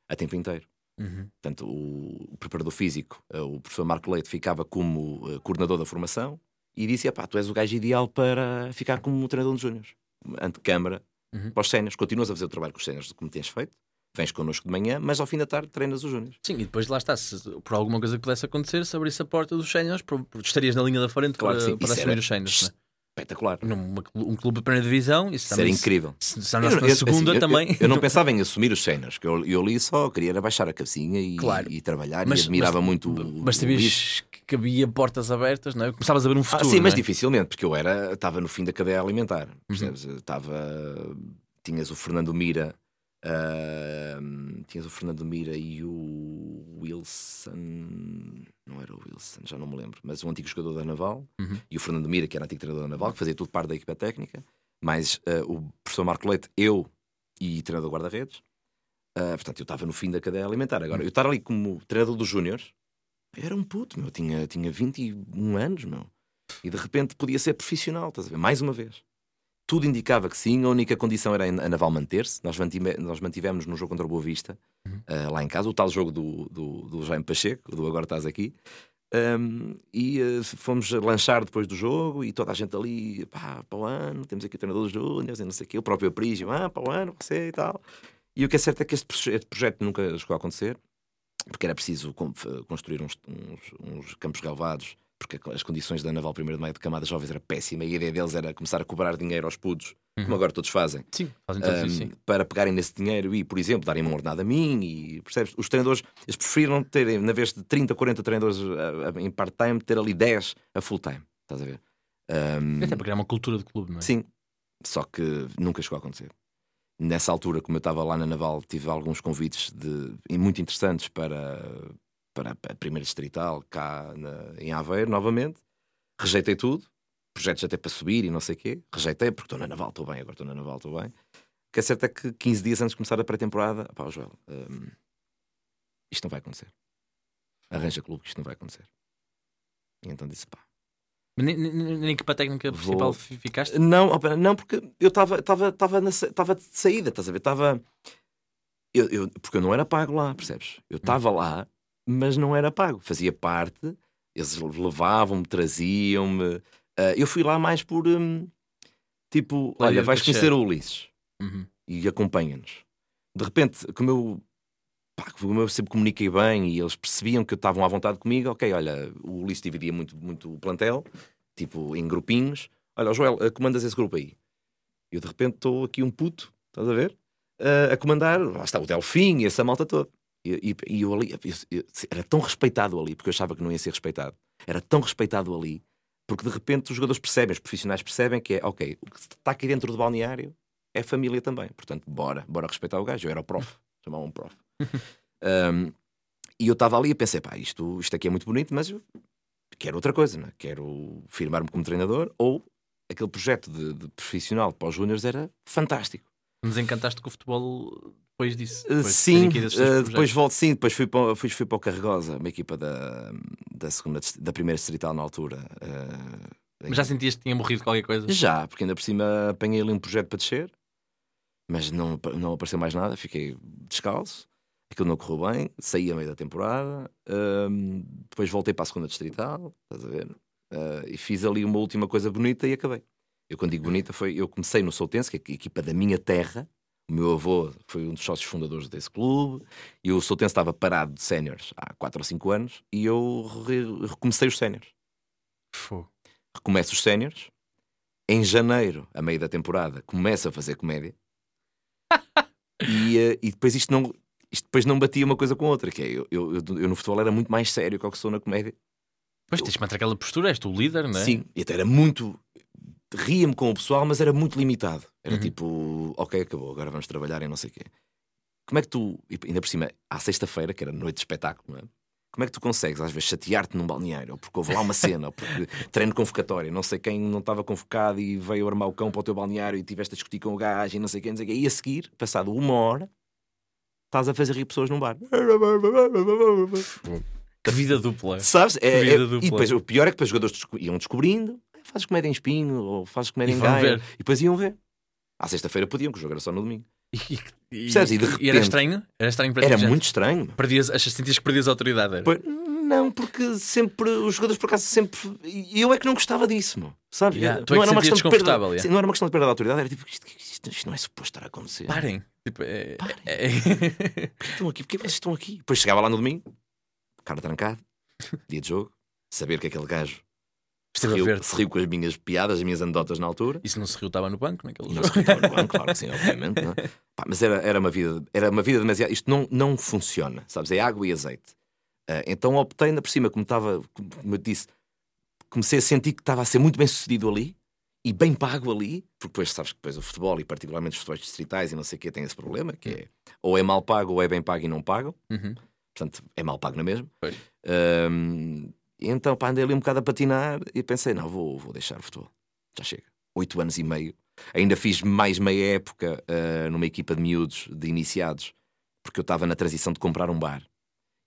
a tempo inteiro. Uhum. Portanto, o, preparador físico, eh, o professor Marco Leite, ficava como eh, coordenador da formação e disse: pá, tu és o gajo ideal para ficar como treinador dos Júniors. Ante câmara, Uhum. para os séniores. Continuas a fazer o trabalho com os séniores como tens feito, vens connosco de manhã, mas ao fim da tarde treinas os Júniors. Sim, e depois lá está, se por alguma coisa que pudesse acontecer, se abrisse a porta dos séniores, estarias na linha da frente Claro para, para assumir os séniores. Espetacular. Clu- um clube de primeira divisão, isso também. incrível. Se, se Eu- eu- segunda assim, também. Eu, eu não pensava em assumir os séniores, que eu, ali só queria era baixar a cabecinha e, Claro. e trabalhar Mas- e admirava mas- muito o, Mas sabias que havia portas abertas, não é? Começavas a ver um Ah, futuro. sim, mas é? dificilmente, porque eu era, estava no fim da cadeia alimentar. Uhum. Estava. Tinhas o Fernando Mira, ah, tinhas o Fernando Mira e o Wilson. Não era o Wilson, já não me lembro, mas um antigo jogador da Naval Uhum. e o Fernando Mira, que era antigo treinador da Naval, que fazia tudo parte da equipa técnica, mais ah, o professor Marco Leite, eu e treinador guarda-redes. Ah, portanto, eu estava no fim da cadeia alimentar. Agora, eu estar ali como treinador dos Júniores, era um puto, meu. Tinha, tinha 21 anos, meu. E de repente podia ser profissional, estás a ver? Mais uma vez. Tudo indicava que sim, a única condição era a Naval manter-se. Nós, mantive- nós mantivemos no jogo contra o Boa Vista, Uhum. ah, lá em casa, o tal jogo do, do, do Jaime Pacheco, do Agora Estás Aqui. Um, e ah, fomos lanchar depois do jogo e toda a gente ali, pá, para o ano, temos aqui o treinador dos Júniors e não sei o quê, o próprio Aprígio, ah, para o ano, você e tal. E o que é certo é que este proje- este projeto nunca chegou a acontecer, porque era preciso construir uns, uns- uns campos relevados, porque as condições da Naval 1 de Maio de Camadas Jovens era péssima e a ideia deles era começar a cobrar dinheiro aos pudos, Uhum. como agora todos fazem, Sim, fazem todos um, isso, sim. para pegarem nesse dinheiro e, por exemplo, darem uma ordenada a mim. E, percebes? Os treinadores, eles preferiram terem, na vez de 30, 40 treinadores a- a- em part-time, ter ali 10 a full-time. Estás a ver? Um, Até para criar uma cultura de clube, não é? Sim, só que nunca chegou a acontecer. Nessa altura, como eu estava lá na Naval, tive alguns convites de, muito interessantes para, para a primeira distrital, cá na- em Aveiro, novamente. Rejeitei tudo, projetos até para subir e não sei o quê. Rejeitei porque estou na Naval, estou bem, agora estou na Naval, estou bem. O que é certo é que 15 dias antes de começar a pré-temporada, pá, Joel, hum, isto não vai acontecer. Arranja clube que isto não vai acontecer. E então disse, pá, Nem, nem, nem equipa técnica Vou- principal fi- ficaste? Não, não, porque eu estava de saída, estás a ver? Estava. Eu, eu- porque eu não era pago lá, percebes? Eu estava lá, mas não era pago. Fazia parte, eles levavam-me, traziam-me. Ah, eu fui lá mais por. hum, tipo, Player olha, vais conhecer o Ulisses Uhum. e acompanha-nos. De repente, como eu, pá, como eu sempre comuniquei bem e eles percebiam que estavam à vontade comigo, ok, olha, o Ulisses dividia muito, muito o plantel, tipo em grupinhos. Olha, Joel, comandas esse grupo aí. Eu de repente estou aqui um puto, estás a ver? Eh, a comandar, lá está o Delfim e essa malta toda. E, e- eu ali, eu- eu- era tão respeitado ali, porque eu achava que não ia ser respeitado. Era tão respeitado ali, porque de repente os jogadores percebem, os profissionais percebem que é, ok, o que está aqui dentro do balneário é família também. Portanto, bora, bora respeitar o gajo. Eu era o prof, chamavam-me prof. Um, e eu estava ali e pensei, pá, isto, isto aqui é muito bonito, mas quero outra coisa, não é? Quero firmar-me como treinador ou aquele projeto de, de profissional para os júniores era fantástico. Nos encantaste com o futebol depois disso. Uh, depois de sim, uh, projetos. depois volto, sim, depois fui para, o- fui, fui para o Carregosa, uma equipa da, da, segunda, da primeira distrital na altura. uh, Mas já sentias que tinha morrido qualquer coisa? Já, porque ainda por cima apanhei ali um projeto para descer, mas não, não apareceu mais nada, fiquei descalço. Aquilo não correu bem, saí a meio da temporada, hum, depois voltei para a segunda distrital, estás a ver? Ah, e fiz ali uma última coisa bonita e acabei. Eu quando digo bonita foi, eu comecei no Soutense, que é a equipa da minha terra, o meu avô foi um dos sócios fundadores desse clube, e o Soutense estava parado de séniores há 4 ou 5 anos, e eu re- recomecei os séniores recomeço os séniores. Em janeiro, a meio da temporada, começo a fazer comédia. e, eh, e depois isto não, isto depois não batia uma coisa com outra. Que é, eu, eu, eu- eu no futebol era muito mais sério que o que sou na comédia. Pois tens de manter aquela postura, és tu o líder, não é? Sim, e até era muito. Ria-me com o pessoal, mas era muito limitado. Era Uhum. tipo, ok, acabou, agora vamos trabalhar e não sei o quê. Como é que tu, ainda por cima, à sexta-feira, que era noite de espetáculo, não é? Como é que tu consegues, às vezes, chatear-te num balneário, ou porque houve lá uma cena, ou porque treino convocatório, não sei quem não estava convocado e veio armar o cão para o teu balneário e tiveste a discutir com o gajo e não sei quem, não sei quem, e a seguir, passado uma hora, estás a fazer rir pessoas num bar. Que vida dupla. Sabes? É, é- dupla. e depois o pior é que depois os jogadores iam descobrindo, "Ah, fazes comédia em espinho, ou fazes comédia E em Gaia, e depois iam ver. À sexta-feira podiam, que o jogo era só no domingo. E, e, e, Percebes? E de e era repente- estranho? Era estranho para Era muito estranho. Perdias, achas, sentias que perdias a autoridade? Pois, Não, porque sempre os jogadores por acaso sempre. E eu é que não gostava disso, meu. Sabe? Yeah, tu é não, que era uma questão de perda, yeah. sim, não era uma questão de perda de autoridade, era tipo, isto, isto- isto não é suposto estar a acontecer. Parem. Tipo, é, Parem. é- Porquê estão aqui? Porquê vocês estão aqui? Depois chegava lá no domingo, cara trancado, dia de jogo, saber que aquele gajo se Esteve a riu, ver-te. se riu com as minhas piadas, as minhas anedotas na altura. E se não se riu, estava no banco naquele não se irritava no banco, claro que sim, obviamente. É? Pá, mas era, era, uma vida, era uma vida demasiado. Isto não, não funciona, sabes? É água e azeite. Ah, então optei, ainda por cima, como estava, como eu disse, comecei a sentir que estava a ser muito bem sucedido ali e bem pago ali, porque depois sabes que depois o futebol e particularmente os futebols distritais e não sei o que tem esse problema, que é ou é mal pago ou é bem pago e não pagam. Uhum. Portanto, é mal pago na mesma. Pois. Ahm, e então, pá, andei ali um bocado a patinar e pensei, não, vou, vou deixar o futebol. Já chega. Oito anos e meio. Ainda fiz mais meia época ah, numa equipa de miúdos, de iniciados, porque eu estava na transição de comprar um bar.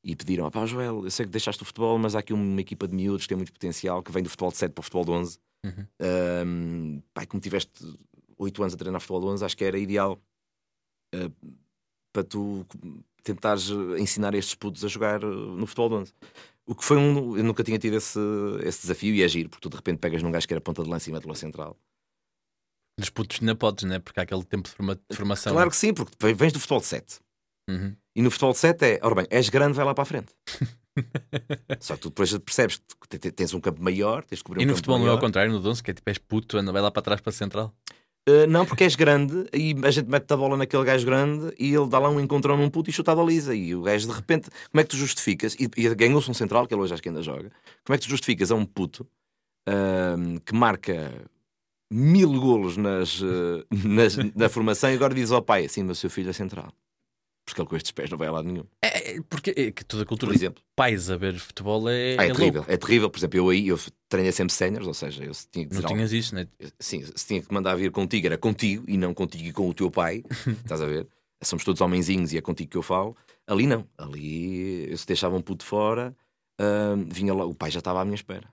E pediram, pá, Joel, eu sei que deixaste o futebol, mas há aqui uma equipa de miúdos que tem muito potencial, que vem do futebol de 7 para o futebol de 11. Uhum. E como tiveste oito anos a treinar futebol de 11, acho que era ideal ah, para tu tentares ensinar estes putos a jogar eh, no futebol de 11. O que foi um. Eu nunca tinha tido esse, esse desafio e é giro, porque tu de repente pegas num gajo que era ponta de lança e mete-lo central. Nos putos na podes, né? Porque há aquele tempo de, forma- de formação. Claro que sim, porque vens do futebol de 7. Uhum. E no futebol de 7 é, ora bem, és grande, vai lá para a frente. Só que tu depois percebes que te- te- tens um campo maior, tens de cobrir E um no campo futebol não é ao contrário, no Donce, que é tipo, és puto, anda, vai lá para trás para a central. Uh, não, porque és grande e a gente mete a bola naquele gajo grande e ele dá lá um encontrão num puto e chuta a baliza. E o gajo de repente, como é que tu justificas? E, e ganhou-se um central, que ele hoje acho que ainda joga. Como é que tu justificas a um puto ahm, que marca mil golos nas, eh, nas- na formação e agora diz ao pai assim: o seu filho é central. Porque ele com estes pés não vai a lado nenhum. É, é, porque é que toda a cultura Por de exemplo. pais a ver futebol é, Ah, é, é terrível, louco. é terrível. Por exemplo, eu aí eu treinei sempre séniores, ou seja, eu se tinha que Não algo- tinhas isso, né? Sim, se tinha que mandar vir contigo, era contigo e não contigo e com o teu pai. estás a ver? Somos todos homenzinhos e é contigo que eu falo. Ali não. Ali eu se deixava um puto fora, hum, vinha lá, o pai já estava à minha espera.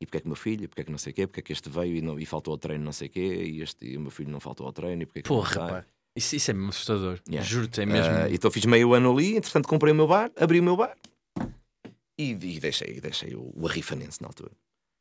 E porque é que o meu filho, porque é que não sei o quê, porque é que este veio e, não, e faltou ao treino não sei o quê, e, este, e o meu filho não faltou ao treino, e porque é que não Porra, pá. Isso, isso é mesmo assustador. Yeah. Juro-te, é mesmo. Ah, então fiz meio ano ali, entretanto comprei o meu bar, abri o meu bar e, e deixei, deixei o, o Arrifanense na altura.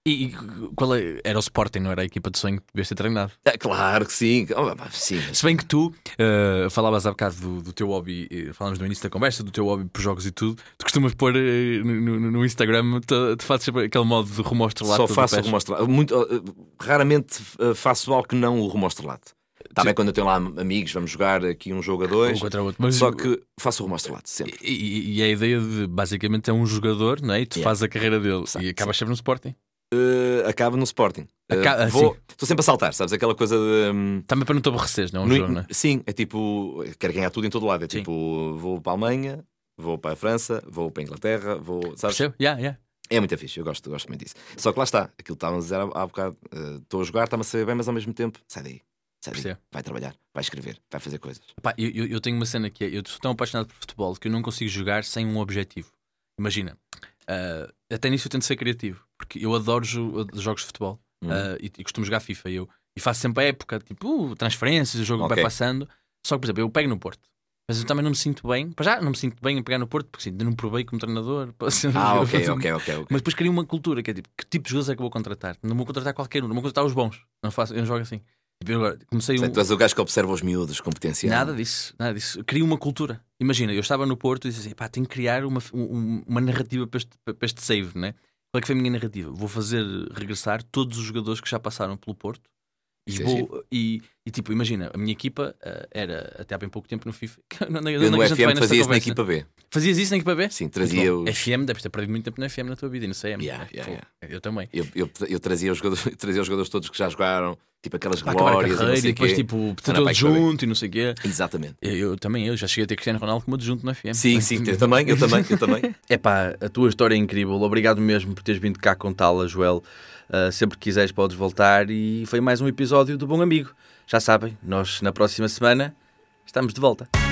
E, e qual é- era o Sporting, não era a equipa de sonho que devias ter treinado? Ah, claro que sim, Oh, sim. Se bem que tu eh, falavas há bocado do, do teu hobby, eh, falámos no início da conversa, do teu hobby por jogos e tudo, tu costumas pôr eh, no, no- Instagram, tu, tu fazes aquele modo de rumo ao estrelato. Só faço rumo ao estrelato. Muito, uh, raramente uh, faço algo que não o rumo ao estrelato. Está bem quando eu tenho lá amigos, vamos jogar aqui um jogo a dois, Um contra outro. Mas, só que faço o ao estrelato, sempre. e, e- e a ideia de basicamente é um jogador, não é? E tu Yeah. fazes a carreira dele Exato, e acabas sempre no Sporting. Uh, acaba no Sporting. Uh, ah, vou-. Estou sempre a saltar, sabes? Aquela coisa de. um, Também para não te aborreceres, não é um no- jogo, não é? Sim, é tipo. Quero ganhar tudo em todo lado. É Sim. tipo, vou para a Alemanha, vou para a França, vou para a Inglaterra, vou. Sabes? Percebo? Yeah, yeah. É muito fixe, eu gosto, gosto muito disso. Só que lá está, aquilo que estávamos a dizer há, há bocado. uh, Estou a jogar, está-me a saber bem, mas ao mesmo tempo, sai daí. Percebo. Vai trabalhar, vai escrever, vai fazer coisas. Pá, eu, eu- eu tenho uma cena que é: eu sou tão apaixonado por futebol que eu não consigo jogar sem um objetivo. Imagina, ah, até nisso eu tento ser criativo, porque eu adoro jo- jogos de futebol Hum. ah, e, e costumo jogar FIFA. E, eu, e faço sempre a época, tipo, uh, transferências, o jogo Ok. vai passando. Só que, por exemplo, eu pego no Porto. Mas eu também não me sinto bem, para já não me sinto bem em pegar no Porto, porque assim, não provei como treinador. ser- Ah, ok, ok, ok. ok. Mas depois crio uma cultura que é tipo, que tipo de jogadores é que eu vou contratar? Não vou contratar qualquer um, não vou contratar os bons. Não faço, eu não jogo assim. Tipo, comecei um, Portanto, és o gajo que observa os miúdos com potencial. Nada disso, nada disso. Crio uma cultura. Imagina, eu estava no Porto e disse assim: pá, tenho que criar uma, um- uma narrativa para este, para este save, né? Qual é que foi a minha narrativa? Vou fazer regressar todos os jogadores que já passaram pelo Porto e Isso é vou. E, e, tipo, imagina, a minha equipa eh, era até há bem pouco tempo no FIFA. Não, não, Eu no FM fazia isso na equipa B. Fazias isso na equipa B? Sim, trazia os. FM, deves ter perdido muito tempo na FM na tua vida e no CM. Yeah, yeah, Pô, yeah. Eu também. Eu, eu, eu trazia, os jogadores, trazia os jogadores todos que já jogaram, tipo aquelas Para glórias e carreira sei e depois, tipo, B. junto e não sei o quê. Exatamente. Eu, eu também, eu já cheguei a ter Cristiano Ronaldo como adjunto no FM. Sim, sim, eu também, eu também, eu também. É pá, a tua história é incrível. Obrigado mesmo por teres vindo cá contá-la, Joel. Uh, sempre que quiseres, podes voltar. E foi mais um episódio do Bom Amigo. Já sabem, nós na próxima semana estamos de volta.